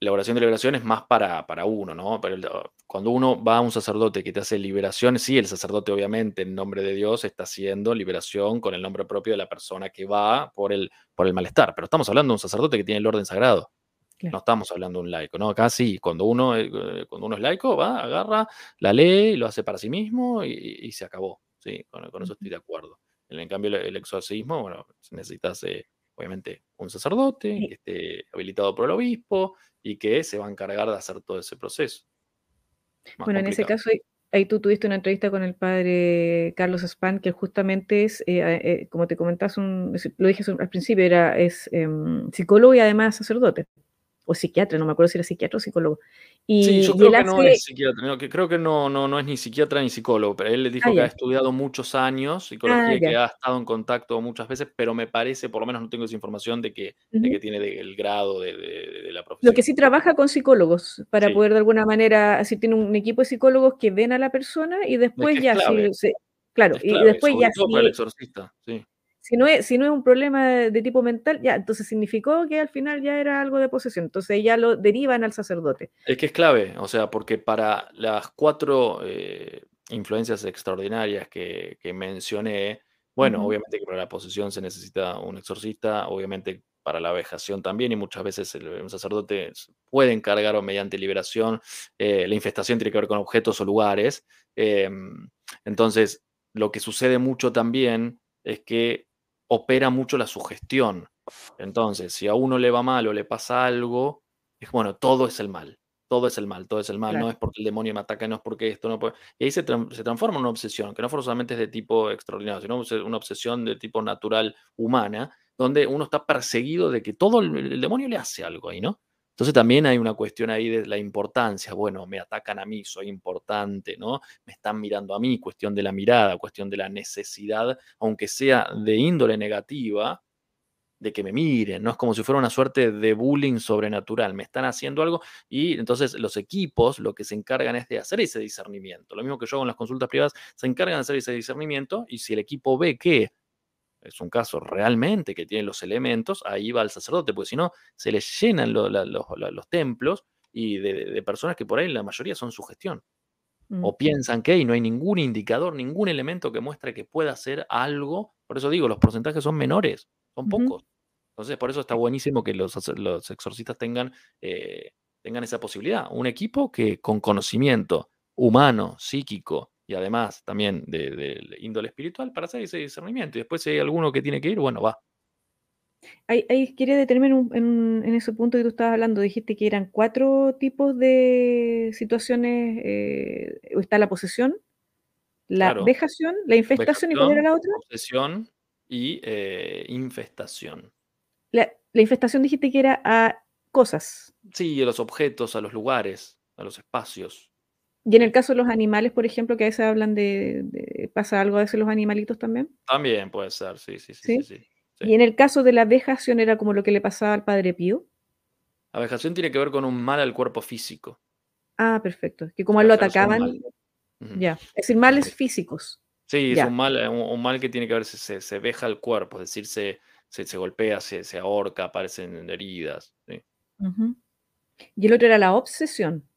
B: la oración de liberación es más para, para uno, ¿no? Pero cuando uno va a un sacerdote que te hace liberación, sí, el sacerdote obviamente en nombre de Dios está haciendo liberación con el nombre propio de la persona que va por el, por el malestar, pero estamos hablando de un sacerdote que tiene el orden sagrado. No estamos hablando de un laico, ¿no? Acá sí, cuando uno, eh, cuando uno es laico, va, agarra la ley, lo hace para sí mismo y, se acabó. Sí, con, eso estoy de acuerdo. En cambio, el, exorcismo, bueno, necesitas eh, obviamente un sacerdote que esté habilitado por el obispo y que se va a encargar de hacer todo ese proceso.
C: bueno, en ese caso, ahí tú tuviste una entrevista con el padre Carlos Span, que justamente es, eh, eh, como te comentas, un, lo dije al principio, era, es em, psicólogo y además sacerdote o psiquiatra, no me acuerdo si era psiquiatra o psicólogo.
B: Y, sí, yo creo que no es psiquiatra, que creo que no, no, no es ni psiquiatra ni psicólogo, pero él le dijo ah, que ha estudiado muchos años psicología, ah, que ha estado en contacto muchas veces, pero me parece, por lo menos no tengo esa información de que, que tiene el grado de, la profesión.
C: Lo que sí trabaja con psicólogos, para poder de alguna manera, así tiene un equipo de psicólogos que ven a la persona y después ya, sí, claro, y después ya...
B: Todo el exorcista, sí.
C: Si no, es, si no es un problema de, tipo mental, ya, entonces significó que al final ya era algo de posesión. Entonces ya lo derivan al sacerdote.
B: Es que es clave, o sea, porque para las cuatro eh, influencias extraordinarias que, mencioné, bueno, obviamente que para la posesión se necesita un exorcista, obviamente para la vejación también, y muchas veces el, un sacerdote puede encargar o mediante liberación, eh, la infestación tiene que ver con objetos o lugares. Em, entonces, lo que sucede mucho también es que opera mucho la sugestión. Entonces, si a uno le va mal o le pasa algo, es bueno, todo es el mal. Todo es el mal, todo es el mal. No es porque el demonio me ataca, no es porque esto, no puede... Y ahí se, se transforma en una obsesión, que no forzosamente es de tipo extraordinario, sino una obsesión de tipo natural humana, donde uno está perseguido de que todo el, demonio le hace algo ahí, ¿no? Entonces también hay una cuestión ahí de la importancia, bueno, me atacan a mí, soy importante, ¿no? Me están mirando a mí, cuestión de la mirada, cuestión de la necesidad, aunque sea de índole negativa, de que me miren, ¿no? Es como si fuera una suerte de bullying sobrenatural, me están haciendo algo y entonces los equipos lo que se encargan es de hacer ese discernimiento. Lo mismo que yo hago en las consultas privadas, se encargan de hacer ese discernimiento y si el equipo ve que es un caso realmente que tiene los elementos, ahí va el sacerdote, porque si no, se les llenan los templos y de, personas que por ahí la mayoría son su gestión. O piensan que no hay ningún indicador, ningún elemento que muestre que pueda hacer algo. Por eso digo, los porcentajes son menores, son pocos. Entonces, por eso está buenísimo que los, los exorcistas tengan, eh, tengan esa posibilidad. Un equipo que con conocimiento humano, psíquico, y además también de, índole espiritual para hacer ese discernimiento. Y después si hay alguno que tiene que ir, bueno, va.
C: Ahí, quería detenerme en, ese punto que tú estabas hablando. Dijiste que eran cuatro tipos de situaciones. Eh, está la posesión, la vejación, la infestación y cuál era la otra.
B: Posesión y eh, infestación.
C: La, la, infestación dijiste que era a cosas.
B: Sí, a los objetos, a los lugares, a los espacios.
C: Y en el caso de los animales, por ejemplo, que a veces hablan de, ¿pasa algo a veces los animalitos también?
B: También puede ser, sí, sí, sí. sí,
C: Y en el caso de la vejación era como lo que le pasaba al padre Pío.
B: La vejación tiene que ver con un mal al cuerpo físico.
C: Ah, perfecto. Que como él lo atacaban. Ya. Es decir, males físicos.
B: Sí, es un mal, un, mal que tiene que ver, se, se, veja el cuerpo, es decir, se, se, golpea, se, se ahorca, aparecen heridas.
C: Y el otro era la obsesión.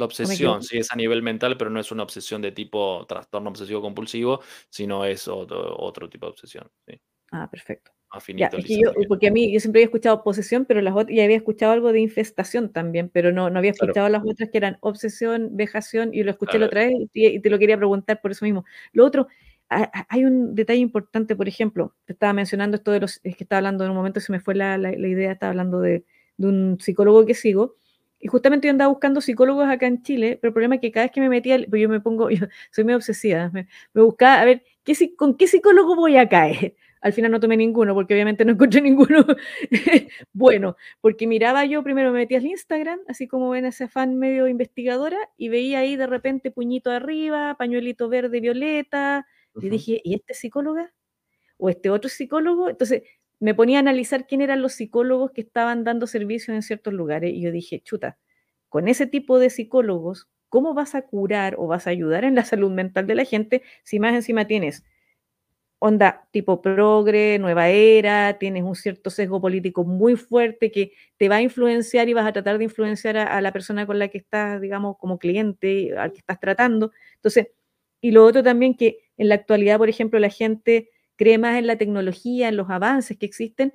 B: La obsesión, sí, es a nivel mental, pero no es una obsesión de tipo trastorno obsesivo compulsivo, sino es otro, tipo de obsesión.
C: Ah, perfecto. porque a mí yo siempre había escuchado posesión, pero las otras, y había escuchado algo de infestación también, pero no, no había escuchado las otras que eran obsesión, vejación, y lo escuché la otra vez y, te lo quería preguntar por eso mismo. Lo otro, hay un detalle importante, por ejemplo, te estaba mencionando esto de los, es que estaba hablando en un momento, se me fue la, la, idea, estaba hablando de, de un psicólogo que sigo, y justamente yo andaba buscando psicólogos acá en Chile, pero el problema es que cada vez que me metía, pues yo me pongo, yo soy muy obsesiva, me, buscaba a ver ¿qué, con qué psicólogo voy a caer. Al final no tomé ninguno, porque obviamente no encontré ninguno bueno, porque miraba yo, primero me metía al Instagram, así como ven ese fan medio investigadora, y veía ahí de repente puñito arriba, pañuelito verde, violeta, y dije, ¿y este psicóloga? ¿O este otro psicólogo? Entonces, me ponía a analizar quién eran los psicólogos que estaban dando servicio en ciertos lugares y yo dije, chuta, con ese tipo de psicólogos, ¿cómo vas a curar o vas a ayudar en la salud mental de la gente si más encima tienes onda tipo progre, nueva era, tienes un cierto sesgo político muy fuerte que te va a influenciar y vas a tratar de influenciar a, a la persona con la que estás, digamos, como cliente, al que estás tratando. Entonces, y lo otro también que en la actualidad, por ejemplo, la gente cree más en la tecnología, en los avances que existen,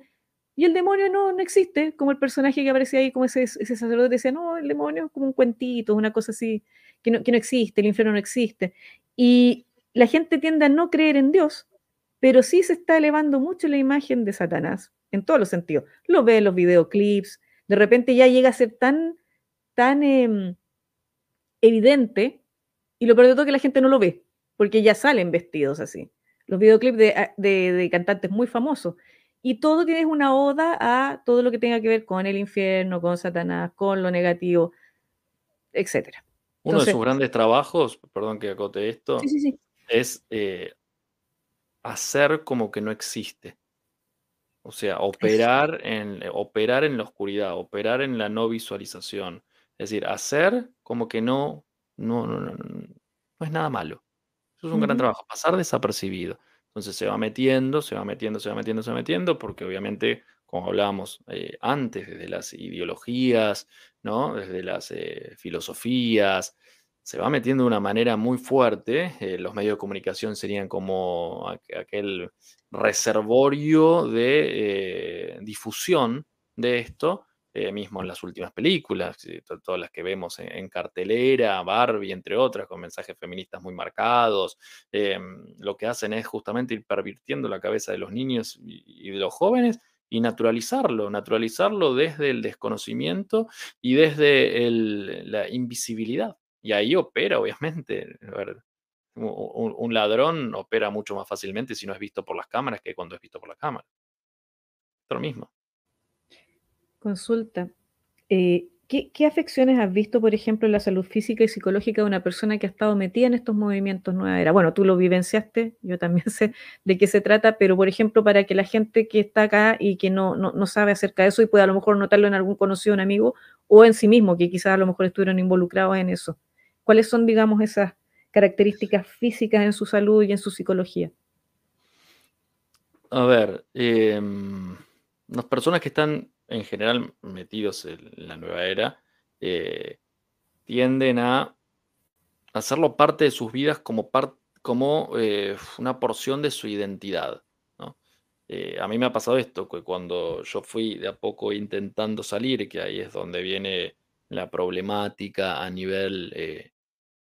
C: y el demonio no, no existe, como el personaje que aparecía ahí, como ese, ese sacerdote decía, no, el demonio es como un cuentito, una cosa así, que no, que no existe, el infierno no existe. Y la gente tiende a no creer en Dios, pero sí se está elevando mucho la imagen de Satanás, en todos los sentidos. Lo ve en los videoclips, de repente ya llega a ser tan, tan em, evidente, y lo peor de todo es que la gente no lo ve, porque ya salen vestidos así los videoclips ah, de, cantantes muy famosos. Y todo tiene una oda a todo lo que tenga que ver con el infierno, con Satanás, con lo negativo, etc.
B: Uno de sus grandes trabajos, perdón que acote esto, es eh, hacer como que no existe. O sea, operar en, operar en la oscuridad, operar en la no visualización. Es decir, hacer como que no, no, no, no, no es nada malo. Eso es un gran trabajo, pasar desapercibido. Entonces se va metiendo, se va metiendo, se va metiendo, se va metiendo, porque obviamente, como hablábamos eh, antes, desde las ideologías, ¿no? Desde las eh, filosofías, se va metiendo de una manera muy fuerte. Eh, los medios de comunicación serían como aquel reservorio de difusión de esto, eh, mismo en las últimas películas, eh, todas las que vemos en, cartelera, Barbie, entre otras, con mensajes feministas muy marcados, em, lo que hacen es justamente ir pervirtiendo la cabeza de los niños y, de los jóvenes y naturalizarlo, naturalizarlo desde el desconocimiento y desde la invisibilidad. Y ahí opera, obviamente. Un, un, ladrón opera mucho más fácilmente si no es visto por las cámaras que cuando es visto por la cámara. Es lo mismo.
C: Consulta. Eh, ¿qué, afecciones has visto, por ejemplo, en la salud física y psicológica de una persona que ha estado metida en estos movimientos nueva era? Bueno, tú lo vivenciaste, yo también sé de qué se trata, pero por ejemplo, para que la gente que está acá y que no, no, sabe acerca de eso y pueda a lo mejor notarlo en algún conocido, un amigo, o en sí mismo, que quizás a lo mejor estuvieron involucrados en eso. ¿Cuáles son, digamos, esas características físicas en su salud y en su psicología?
B: A ver, em, las personas que están en general metidos en la nueva era, eh, tienden a hacerlo parte de sus vidas como, como eh, una porción de su identidad. Eh, a mí me ha pasado esto, que cuando yo fui de a poco intentando salir, que ahí es donde viene la problemática a nivel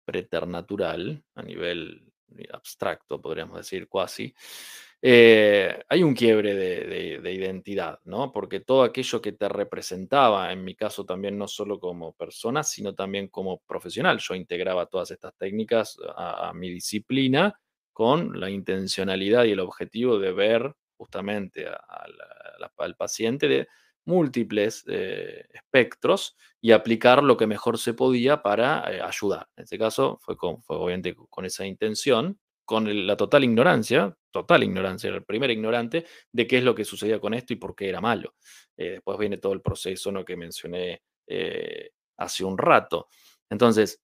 B: preternatural, a nivel abstracto, podríamos decir, cuasi, eh, hay un quiebre de, identidad, ¿no? Porque todo aquello que te representaba, en mi caso también no solo como persona, sino también como profesional, yo integraba todas estas técnicas a, mi disciplina con la intencionalidad y el objetivo de ver justamente al paciente de múltiples eh, espectros y aplicar lo que mejor se podía para eh, ayudar. En este caso fue, fue obviamente con esa intención con la total ignorancia, total ignorancia, era el primer ignorante de qué es lo que sucedía con esto y por qué era malo. Eh, después viene todo el proceso ¿no? que mencioné eh, hace un rato. Entonces,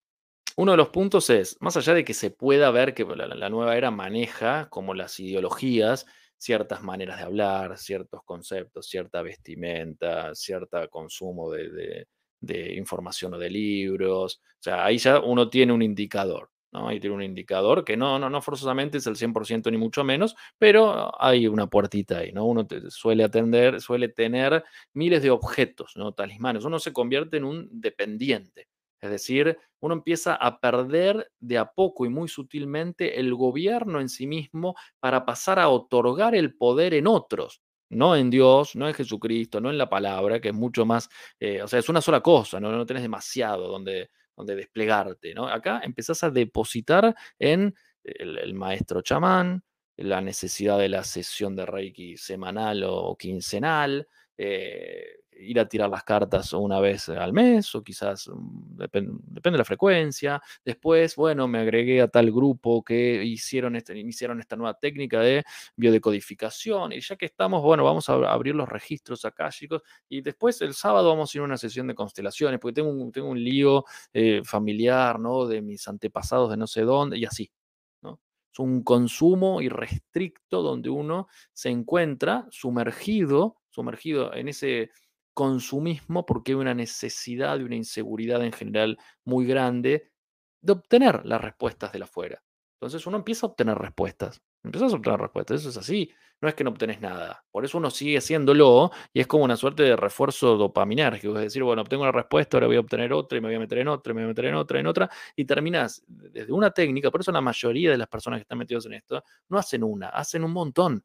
B: uno de los puntos es, más allá de que se pueda ver que la, nueva era maneja, como las ideologías, ciertas maneras de hablar, ciertos conceptos, cierta vestimenta, cierto consumo de, de información o de libros. O sea, ahí ya uno tiene un indicador. ¿No? Ahí tiene un indicador que no, no, no forzosamente es el 100% ni mucho menos, pero hay una puertita ahí, ¿no? Uno suele atender, suele tener miles de objetos, ¿no? Talismanes. Uno se convierte en un dependiente. Es decir, uno empieza a perder de a poco y muy sutilmente el gobierno en sí mismo para pasar a otorgar el poder en otros no en Dios, no en Jesucristo, no en la palabra, que es mucho más, eh, o sea, es una sola cosa, no, no tenés demasiado donde, donde desplegarte, ¿no? Acá empezás a depositar en el, maestro chamán, la necesidad de la sesión de Reiki semanal o quincenal, eh, ir a tirar las cartas una vez al mes o quizás mm, depende de la frecuencia. Después, bueno, me agregué a tal grupo que hicieron este, iniciaron esta nueva técnica de biodecodificación y ya que estamos, bueno, vamos a abrir los registros acá, chicos, y después el sábado vamos a ir a una sesión de constelaciones porque tengo un, tengo un lío eh, familiar, ¿no? De mis antepasados de no sé dónde y así. Es un consumo irrestricto donde uno se encuentra sumergido, sumergido en ese consumismo porque hay una necesidad y una inseguridad en general muy grande de obtener las respuestas de la afuera. Entonces uno empieza a obtener respuestas. Empiezas a obtener respuestas. Eso es así. No es que no obtenés nada. Por eso uno sigue haciéndolo y es como una suerte de refuerzo dopaminérgico. Es decir, bueno, obtengo una respuesta, ahora voy a obtener otra y me voy a meter en otra y me voy a meter en otra, en otra. Y terminas desde una técnica. Por eso la mayoría de las personas que están metidas en esto no hacen una, hacen un montón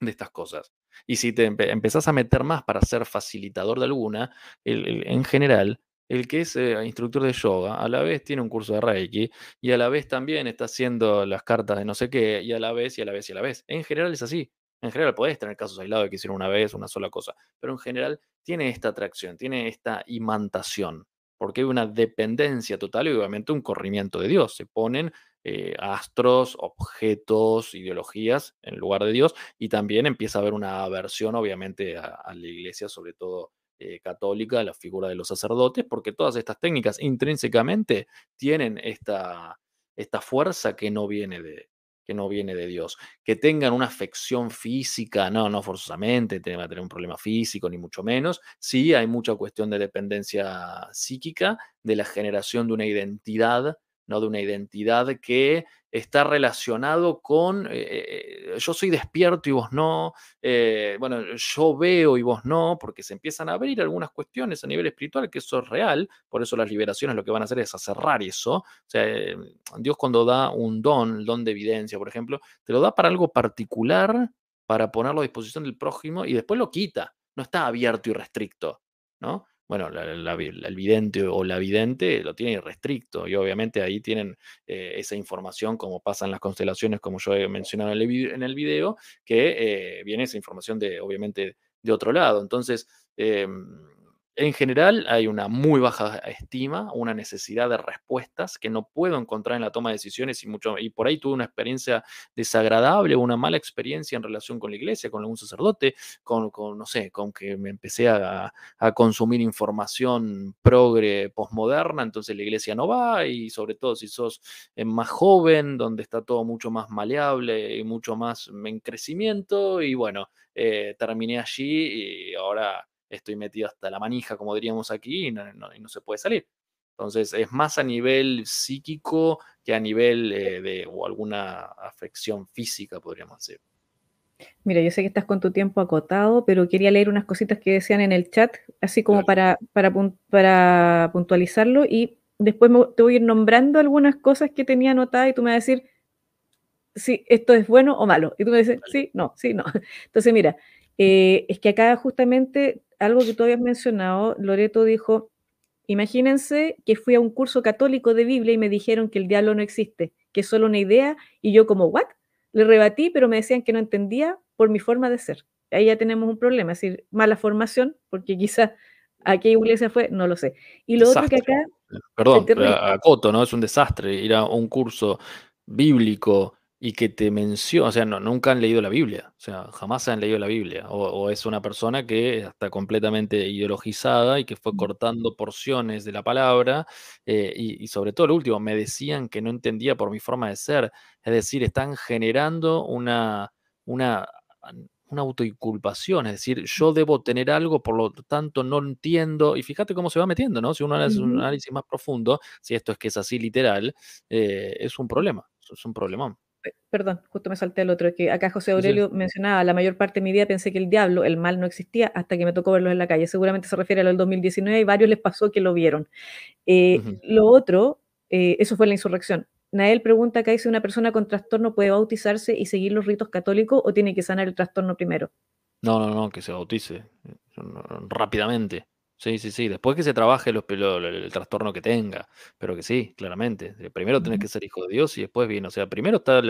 B: de estas cosas. Y si te empezás a meter más para ser facilitador de alguna, en general, el que es eh, instructor de yoga, a la vez tiene un curso de Reiki y a la vez también está haciendo las cartas de no sé qué, y a la vez, y a la vez, y a la vez. En general es así. En general podés tener casos aislados de que hicieron una vez una sola cosa, pero en general tiene esta atracción, tiene esta imantación, porque hay una dependencia total y obviamente un corrimiento de Dios. Se ponen eh, astros, objetos, ideologías en lugar de Dios, y también empieza a haber una aversión, obviamente, a, la iglesia, sobre todo eh, católica, a la figura de los sacerdotes, porque todas estas técnicas intrínsecamente tienen esta, esta fuerza que no viene de, que no viene de Dios. Que tengan una afección física, no, no forzosamente, va a tener un problema físico, ni mucho menos. Sí, hay mucha cuestión de dependencia psíquica, de la generación de una identidad ¿no? de una identidad que está relacionado con eh, eh, yo soy despierto y vos no, eh, bueno, yo veo y vos no, porque se empiezan a abrir algunas cuestiones a nivel espiritual, que eso es real, por eso las liberaciones lo que van a hacer es cerrar eso. O sea, Dios cuando da un don, el don de evidencia, por ejemplo, te lo da para algo particular para ponerlo a disposición del prójimo y después lo quita. No está abierto y restricto, ¿no? Bueno, el vidente o la vidente lo tiene restricto y obviamente ahí tienen eh, esa información como pasa en las constelaciones, como yo he mencionado en el, video, que eh, viene esa información de, obviamente, de otro lado. Entonces, em, en general hay una muy baja estima, una necesidad de respuestas que no puedo encontrar en la toma de decisiones y, mucho, y por ahí tuve una experiencia desagradable, una mala experiencia en relación con la iglesia, con algún sacerdote, con, no sé, con que me empecé a, consumir información progre, posmoderna, entonces la iglesia no va y sobre todo si sos eh, más joven, donde está todo mucho más maleable y mucho más en crecimiento y bueno, eh, terminé allí y ahora estoy metido hasta la manija, como diríamos aquí, y no, se puede salir. Entonces, es más a nivel psíquico que a nivel eh, de o alguna afección física, podríamos decir.
C: Mira, yo sé que estás con tu tiempo acotado, pero quería leer unas cositas que decían en el chat, así como para, para, para, puntualizarlo, y después te voy a ir nombrando algunas cosas que tenía anotadas y tú me vas a decir si esto es bueno o malo. Y tú me dices, sí, no, sí, no. Entonces, mira, eh, es que acá justamente algo que tú habías mencionado, Loreto dijo, imagínense que fui a un curso católico de Biblia y me dijeron que el diablo no existe, que es solo una idea, y yo como, ¿what? Le rebatí, pero me decían que no entendía por mi forma de ser. Ahí ya tenemos un problema, es decir, mala formación, porque quizás a qué iglesia fue, no lo sé. Y lo otro que acá...
B: Perdón, a Coto, ¿no? Es un desastre ir a un curso bíblico y que te menciona, o sea, no, nunca han leído la Biblia, o sea, jamás han leído la Biblia, o, es una persona que está completamente ideologizada y que fue cortando porciones de la palabra, eh, y, sobre todo lo último, me decían que no entendía por mi forma de ser, es decir, están generando una, una, una autoinculpación, es decir, yo debo tener algo, por lo tanto no entiendo, y fíjate cómo se va metiendo, ¿no? Si uno hace un análisis más profundo, si esto es que es así literal, eh, es un problema, es un problemón
C: perdón, justo me salté el otro, que acá José Aurelio mencionaba, la mayor parte de mi vida pensé que el diablo, el mal no existía hasta que me tocó verlo en la calle. Seguramente se refiere a lo del 2019 y varios les pasó que lo vieron. Eh, lo otro, eh, eso fue la insurrección. Nael pregunta acá si una persona con trastorno puede bautizarse y seguir los ritos católicos o tiene que sanar el trastorno primero.
B: No, no, no, que se bautice eh, rápidamente. Sí, sí, sí. Después que se trabaje los, el trastorno que tenga, pero que sí, claramente. Primero tenés que ser hijo de Dios y después bien. O sea, primero está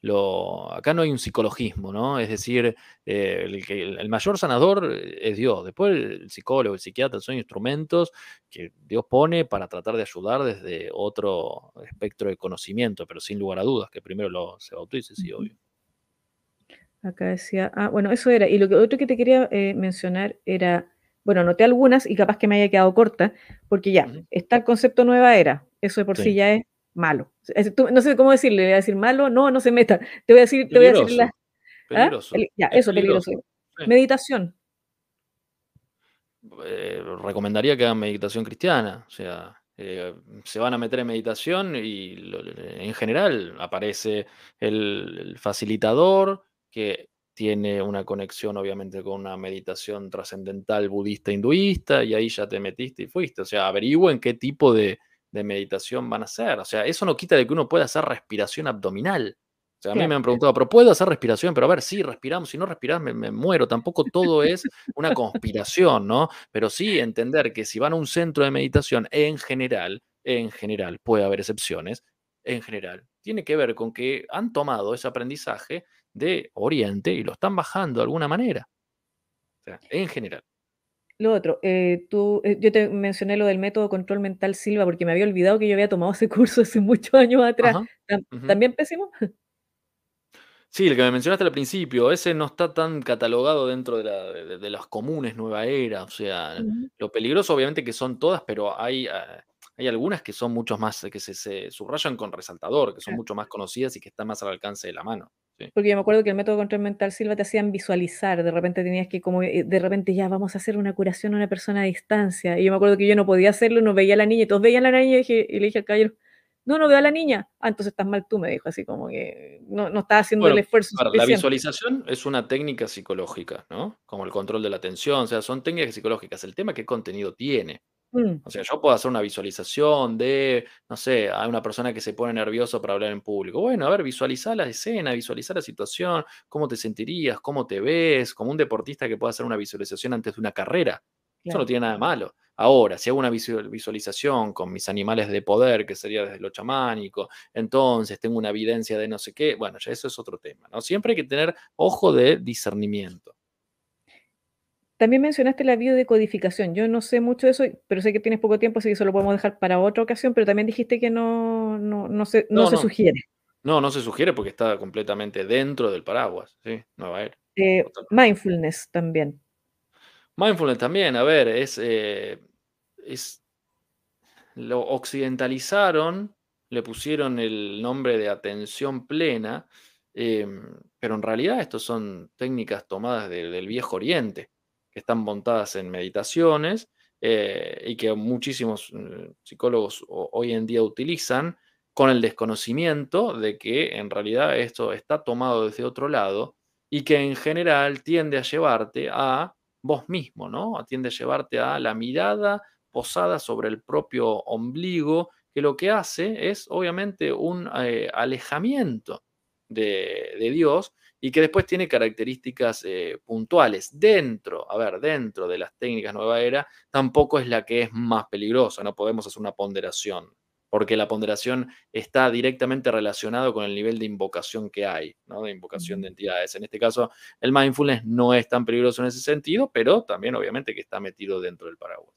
B: lo. Acá no hay un psicologismo, ¿no? Es decir, eh, el, el, mayor sanador es Dios. Después el psicólogo, el psiquiatra son instrumentos que Dios pone para tratar de ayudar desde otro espectro de conocimiento, pero sin lugar a dudas, que primero lo, se bautice, sí, obvio.
C: Acá decía, ah, bueno, eso era. Y lo que otro que te quería eh, mencionar era bueno, noté algunas y capaz que me haya quedado corta, porque ya, está el concepto nueva era, eso de por sí, ya es malo. no sé cómo decirle, le voy a decir malo, no, no se meta. Te voy a decir, te voy a decir la, ¿ah?
B: Peligroso.
C: Ya, eso, peligroso. Meditación.
B: Eh, recomendaría que hagan meditación cristiana, o sea, eh, se van a meter en meditación y en general aparece el facilitador que tiene una conexión obviamente con una meditación trascendental budista hinduista y ahí ya te metiste y fuiste. O sea, averigüen qué tipo de, meditación van a hacer. O sea, eso no quita de que uno pueda hacer respiración abdominal. O sea, a mí me han preguntado, pero ¿puedo hacer respiración? Pero a ver, sí, respiramos. Si no respiras, me, me, muero. Tampoco todo es una conspiración, ¿no? Pero sí entender que si van a un centro de meditación, en general, en general, puede haber excepciones, en general, tiene que ver con que han tomado ese aprendizaje de Oriente y lo están bajando de alguna manera. O sea, en general.
C: Lo otro, eh, tú, eh, yo te mencioné lo del método control mental Silva porque me había olvidado que yo había tomado ese curso hace muchos años atrás. ¿También pésimo?
B: Sí, el que me mencionaste al principio, ese no está tan catalogado dentro de, la, de, las comunes nueva era. O sea, lo peligroso obviamente que son todas, pero hay, ah, hay algunas que son mucho más, que se, se, subrayan con resaltador, que son mucho más conocidas y que están más al alcance de la mano.
C: Porque yo me acuerdo que el método control mental Silva te hacían visualizar, de repente tenías que como, eh, de repente ya vamos a hacer una curación a una persona a distancia. Y yo me acuerdo que yo no podía hacerlo, no veía a la niña, y todos veían a la niña y, le dije al caballero, no, no veo a la niña. Ah, entonces estás mal tú, me dijo, así como que no, no estás haciendo el esfuerzo.
B: la visualización es una técnica psicológica, ¿no? Como el control de la atención, o sea, son técnicas psicológicas. El tema es qué contenido tiene.
C: Mm,
B: O sea, yo puedo hacer una visualización de, no sé, a una persona que se pone nervioso para hablar en público. Bueno, a ver, visualizar la escena, visualizar la situación, cómo te sentirías, cómo te ves, como un deportista que puede hacer una visualización antes de una carrera. Eso no tiene nada de malo. Ahora, si hago una visu- visualización con mis animales de poder, que sería desde lo chamánico, entonces tengo una evidencia de no sé qué, bueno, ya eso es otro tema, ¿no? Siempre hay que tener ojo de discernimiento.
C: También mencionaste la biodecodificación. Yo no sé mucho de eso, pero sé que tienes poco tiempo, así que eso lo podemos dejar para otra ocasión, pero también dijiste que no, no, no se, no
B: No,
C: se
B: no,
C: sugiere.
B: no, no se sugiere porque está completamente dentro del paraguas, ¿sí? Nueva era.
C: Eh,
B: total.
C: mindfulness también.
B: Mindfulness también, a ver, es, eh, es lo occidentalizaron, le pusieron el nombre de atención plena, em, pero en realidad estos son técnicas tomadas de- del viejo oriente, están montadas en meditaciones eh, y que muchísimos eh, psicólogos ho- hoy en día utilizan con el desconocimiento de que en realidad esto está tomado desde otro lado y que en general tiende a llevarte a vos mismo, ¿no? Tiende a llevarte a la mirada posada sobre el propio ombligo, que lo que hace es obviamente un eh, alejamiento de, de Dios y que después tiene características eh, puntuales. Dentro, a ver, dentro de las técnicas nueva era, tampoco es la que es más peligrosa, no podemos hacer una ponderación, porque la ponderación está directamente relacionado con el nivel de invocación que hay, ¿no? de invocación de entidades. En este caso, el mindfulness no es tan peligroso en ese sentido, pero también obviamente que está metido dentro del paraguas.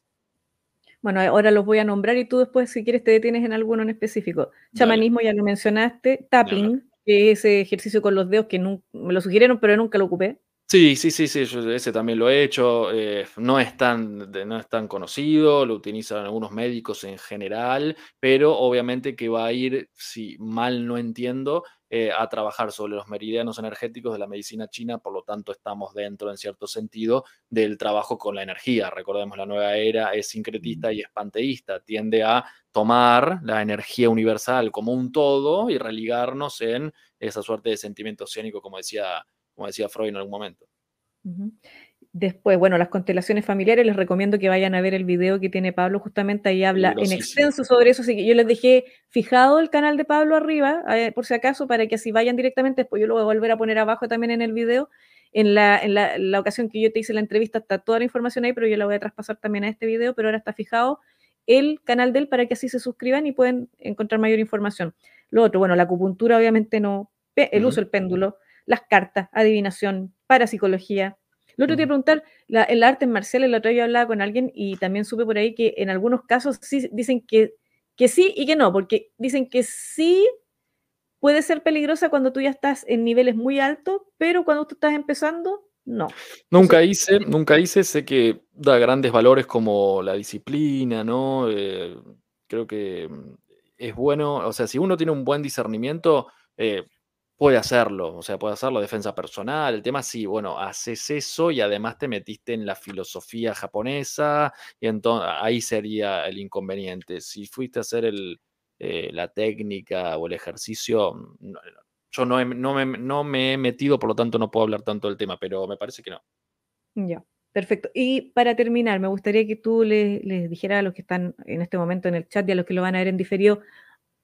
C: Bueno, ahora los voy a nombrar y tú después, si quieres, te detienes en alguno en específico.
B: Dale,
C: Chamanismo, ya lo mencionaste. Tapping, es ese ejercicio con los dedos que me lo sugirieron, pero nunca lo ocupé.
B: Sí, sí, sí, sí, yo ese también lo he hecho. eh, no es tan, no es tan conocido, lo utilizan algunos médicos en general, pero obviamente que va a ir, si mal no entiendo, eh, a trabajar sobre los meridianos energéticos de la medicina china, por lo tanto estamos dentro, en cierto sentido, del trabajo con la energía. Recordemos, la nueva era es sincretista y es panteísta, tiende a tomar la energía universal como un todo y religarnos en esa suerte de sentimiento oceánico, como decía como decía Freud en algún momento.
C: Después, bueno, las constelaciones familiares, les recomiendo que vayan a ver el video que tiene Pablo, justamente ahí habla en extenso sobre eso, así que yo les dejé fijado el canal de Pablo arriba, eh, por si acaso, para que así vayan directamente, después yo lo voy a volver a poner abajo también en el video. En la, en la, la ocasión que yo te hice la entrevista está toda la información ahí, pero yo la voy a traspasar también a este video, pero ahora está fijado el canal de él para que así se suscriban y pueden encontrar mayor información. Lo otro, bueno, la acupuntura obviamente no, el uso del péndulo, las cartas, adivinación, parapsicología. Lo otro te iba a
B: Ujú.
C: preguntar, la, en las artes marciales, la otra vez hablaba con alguien y también supe por ahí que en algunos casos sí dicen que, que sí y que no, porque dicen que sí puede ser peligrosa cuando tú ya estás en niveles muy altos, pero cuando tú estás empezando, no.
B: Nunca hice, nunca hice, sé que da grandes valores como la disciplina, ¿no? Eh, creo que mm, es bueno, o sea, si uno tiene un buen discernimiento, eh, puede hacerlo, o sea, puede hacerlo, defensa personal, el tema sí, bueno, haces eso y además te metiste en la filosofía japonesa y entonces ahí sería el inconveniente. Si fuiste a hacer el, eh, la técnica o el ejercicio, mm, yo no, no me, no me he metido, por lo tanto no puedo hablar tanto del tema, pero me parece que no.
C: ya, perfecto. Y para terminar, me gustaría que tú les, les dijeras a los que están en este momento en el chat y a los que lo van a ver en diferido,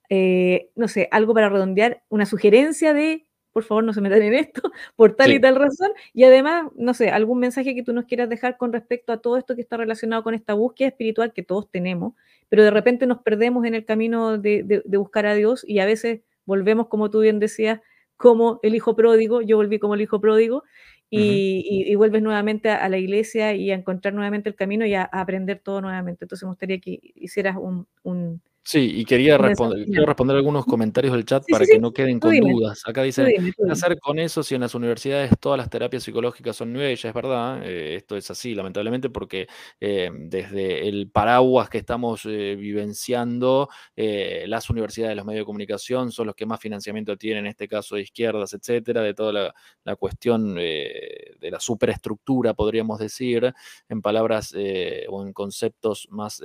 C: eh, no sé, algo para redondear, una sugerencia de, por favor, no se metan en esto, por tal y tal razón, y además, no sé, algún mensaje que tú nos quieras dejar con respecto a todo esto que está relacionado con esta búsqueda espiritual que todos tenemos, pero de repente nos perdemos en el camino de, de- de buscar a Dios y a veces volvemos, como tú bien decías, como el hijo pródigo, yo volví como el hijo pródigo, y, y- y vuelves nuevamente a, a la iglesia y a encontrar nuevamente el camino y a, a aprender todo nuevamente. Entonces me gustaría que hicieras un, un,
B: Sí, y quería responder, quiero
C: final.
B: responder algunos comentarios del chat
C: Sí,
B: para
C: sí,
B: que
C: sí,
B: no queden con
C: dime,
B: dudas. Acá dice,
C: dime,
B: ¿qué hacer con eso si en las universidades todas las terapias psicológicas son Age? Es verdad, eh, esto es así, lamentablemente, porque eh, desde el paraguas que estamos eh, vivenciando, las universidades de los medios de comunicación son los que más financiamiento tienen, en este caso de izquierdas, etcétera, de toda la, la cuestión de la superestructura, podríamos decir, en palabras o en conceptos más...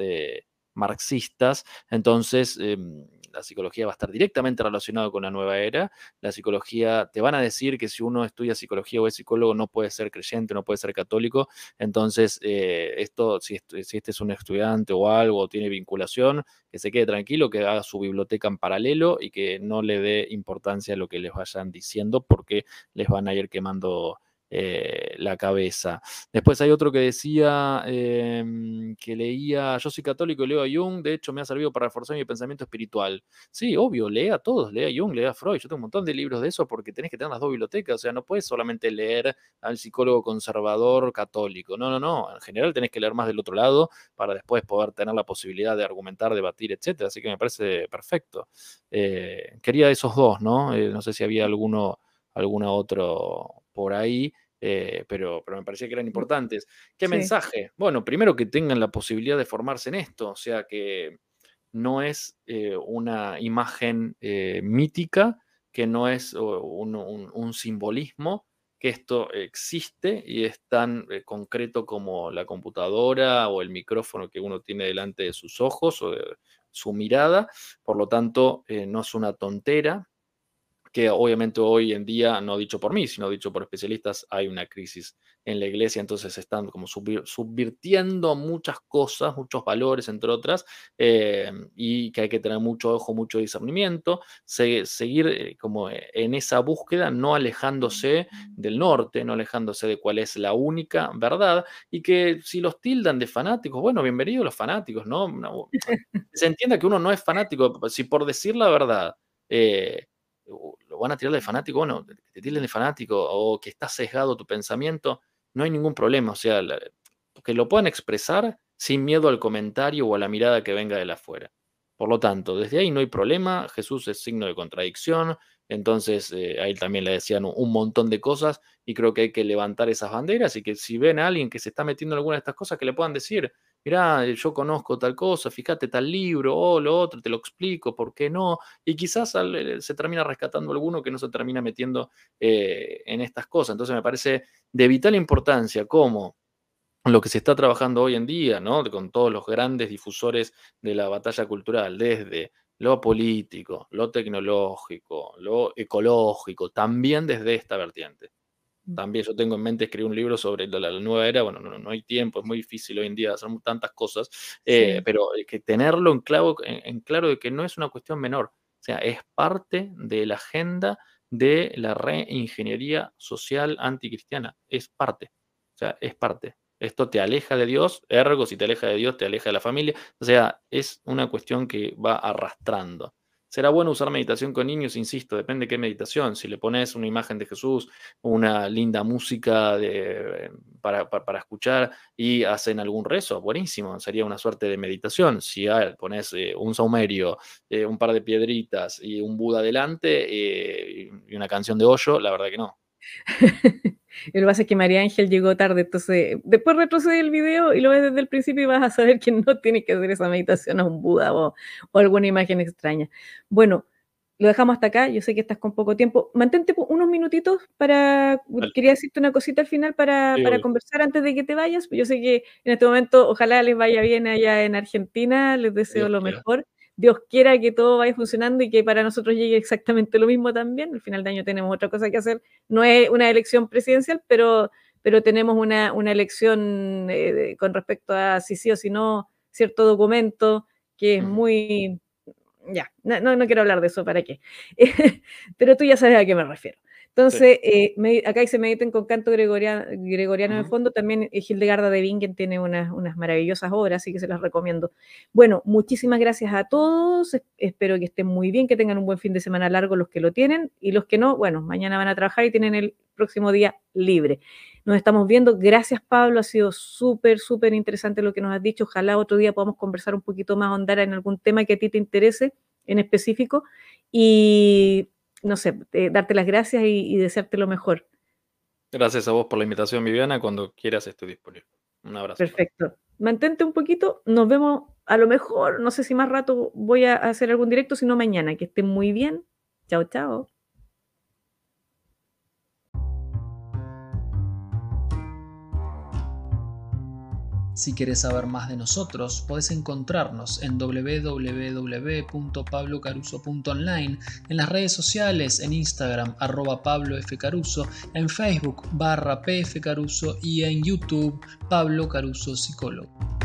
B: marxistas, entonces, em, la psicología va a estar directamente relacionada con la nueva era. La psicología, te van a decir que si uno estudia psicología o es psicólogo no puede ser creyente, no puede ser católico. Entonces, eh, esto, si, si, este es un estudiante o algo, tiene vinculación, que se quede tranquilo, que haga su biblioteca en paralelo y que no le dé importancia a lo que les vayan diciendo porque les van a ir quemando eh, la cabeza. Después hay otro que decía em, que leía, yo soy católico y leo a Jung, de hecho me ha servido para reforzar mi pensamiento espiritual. Sí, obvio, lea a todos, lea a Jung, lea a Freud, yo tengo un montón de libros de eso porque tenés que tener las dos bibliotecas, o sea, no puedes solamente leer al psicólogo conservador católico, no, no, no, en general tenés que leer más del otro lado para después poder tener la posibilidad de argumentar, debatir, etcétera, así que me parece perfecto. Eh, quería esos dos, ¿no? Eh, no sé si había alguno, alguno otro por ahí, eh, pero, pero me parecía que eran importantes. ¿Qué mensaje? Bueno, primero que tengan la posibilidad de formarse en esto, o sea que no es eh, una imagen eh, mítica, que no es un, simbolismo, que esto existe y es tan concreto como la computadora o el micrófono que uno tiene delante de sus ojos o de su mirada, por lo tanto no es una tontera, que obviamente hoy en día, no dicho por mí, sino dicho por especialistas, hay una crisis en la iglesia, entonces están como subvirtiendo muchas cosas, muchos valores, entre otras, eh, y que hay que tener mucho ojo, mucho discernimiento, seguir eh, como en esa búsqueda, no alejándose del norte, no alejándose de cuál es la única verdad, y que si los tildan de fanáticos, bueno, bienvenidos los fanáticos, ¿no? Se entienda que uno no es fanático, si por decir la verdad, eh, lo van a tirar de fanático, bueno, que te tiren de fanático o que está sesgado tu pensamiento, no hay ningún problema, o sea, que lo puedan expresar sin miedo al comentario o a la mirada que venga de afuera. Por lo tanto, desde ahí no hay problema, Jesús es signo de contradicción, entonces eh, ahí también le decían un montón de cosas y creo que hay que levantar esas banderas y que si ven a alguien que se está metiendo en alguna de estas cosas, que le puedan decir, mirá, yo conozco tal cosa, fíjate tal libro o lo otro, te lo explico, ¿por qué no? Y quizás eh, se termina rescatando alguno que no se termina metiendo eh, en estas cosas. Entonces me parece de vital importancia cómo lo que se está trabajando hoy en día, ¿no? Con todos los grandes difusores de la batalla cultural, desde lo político, lo tecnológico, lo ecológico, también desde esta vertiente. También yo tengo en mente escribir un libro sobre la, nueva era. Bueno, no, no, hay tiempo, es muy difícil hoy en día hacer tantas cosas, eh, pero que tenerlo en claro, en, claro de que no es una cuestión menor. O sea, es parte de la agenda de la reingeniería social anticristiana. Es parte. O sea, es parte. Esto te aleja de Dios, ergo, si te aleja de Dios, te aleja de la familia. O sea, es una cuestión que va arrastrando. Será bueno usar meditación con niños, insisto, depende de qué meditación. Si le pones una imagen de Jesús, una linda música para, escuchar y hacen algún rezo, buenísimo, sería una suerte de meditación. Si pones eh, un saumerio, eh, un par de piedritas y un Buda adelante eh, y una canción de hoyo, la verdad que no.
C: Lo que pasa es que María Ángel llegó tarde, entonces después retrocede el video y lo ves desde el principio y vas a saber que no tienes que hacer esa meditación a un Buda o, alguna imagen extraña. Bueno, lo dejamos hasta acá, yo sé que estás con poco tiempo. Mantente unos minutitos para, quería decirte una cosita al final para, para conversar antes de que te vayas. Yo sé que en este momento ojalá les vaya bien allá en Argentina, les deseo lo mejor. Dios quiera que todo vaya funcionando y que para nosotros llegue exactamente lo mismo también. Al final de año tenemos otra cosa que hacer. No es una elección presidencial, pero, pero tenemos una, una elección eh, con respecto a si sí o si no cierto documento que es muy... Ya, no, no quiero hablar de eso, ¿para qué? pero tú ya sabes a qué me refiero. Entonces, eh, acá dice mediten con canto gregoriano, gregoriano de fondo. También eh, Hildegarda de Bingen tiene unas, unas maravillosas obras, así que se las recomiendo. Bueno, muchísimas gracias a todos. Espero que estén muy bien, que tengan un buen fin de semana largo los que lo tienen y los que no, bueno, mañana van a trabajar y tienen el próximo día libre. Nos estamos viendo. Gracias, Pablo. Ha sido súper, súper interesante lo que nos has dicho. Ojalá otro día podamos conversar un poquito más, andar en algún tema que a ti te interese en específico. Y no sé, eh, darte las gracias y, desearte lo mejor.
B: Gracias a vos por la invitación, Viviana. Cuando quieras estoy disponible. Un abrazo.
C: Perfecto. Mantente un poquito. Nos vemos a lo mejor, no sé si más rato voy a hacer algún directo, sino mañana. Que estén muy bien. Chao, chao.
B: Si quieres saber más de nosotros, puedes encontrarnos en www.pablocaruso.online, en las redes sociales, en Instagram, arroba Pablo F. Caruso, en Facebook, barra PF Caruso y en YouTube, Pablo Caruso Psicólogo.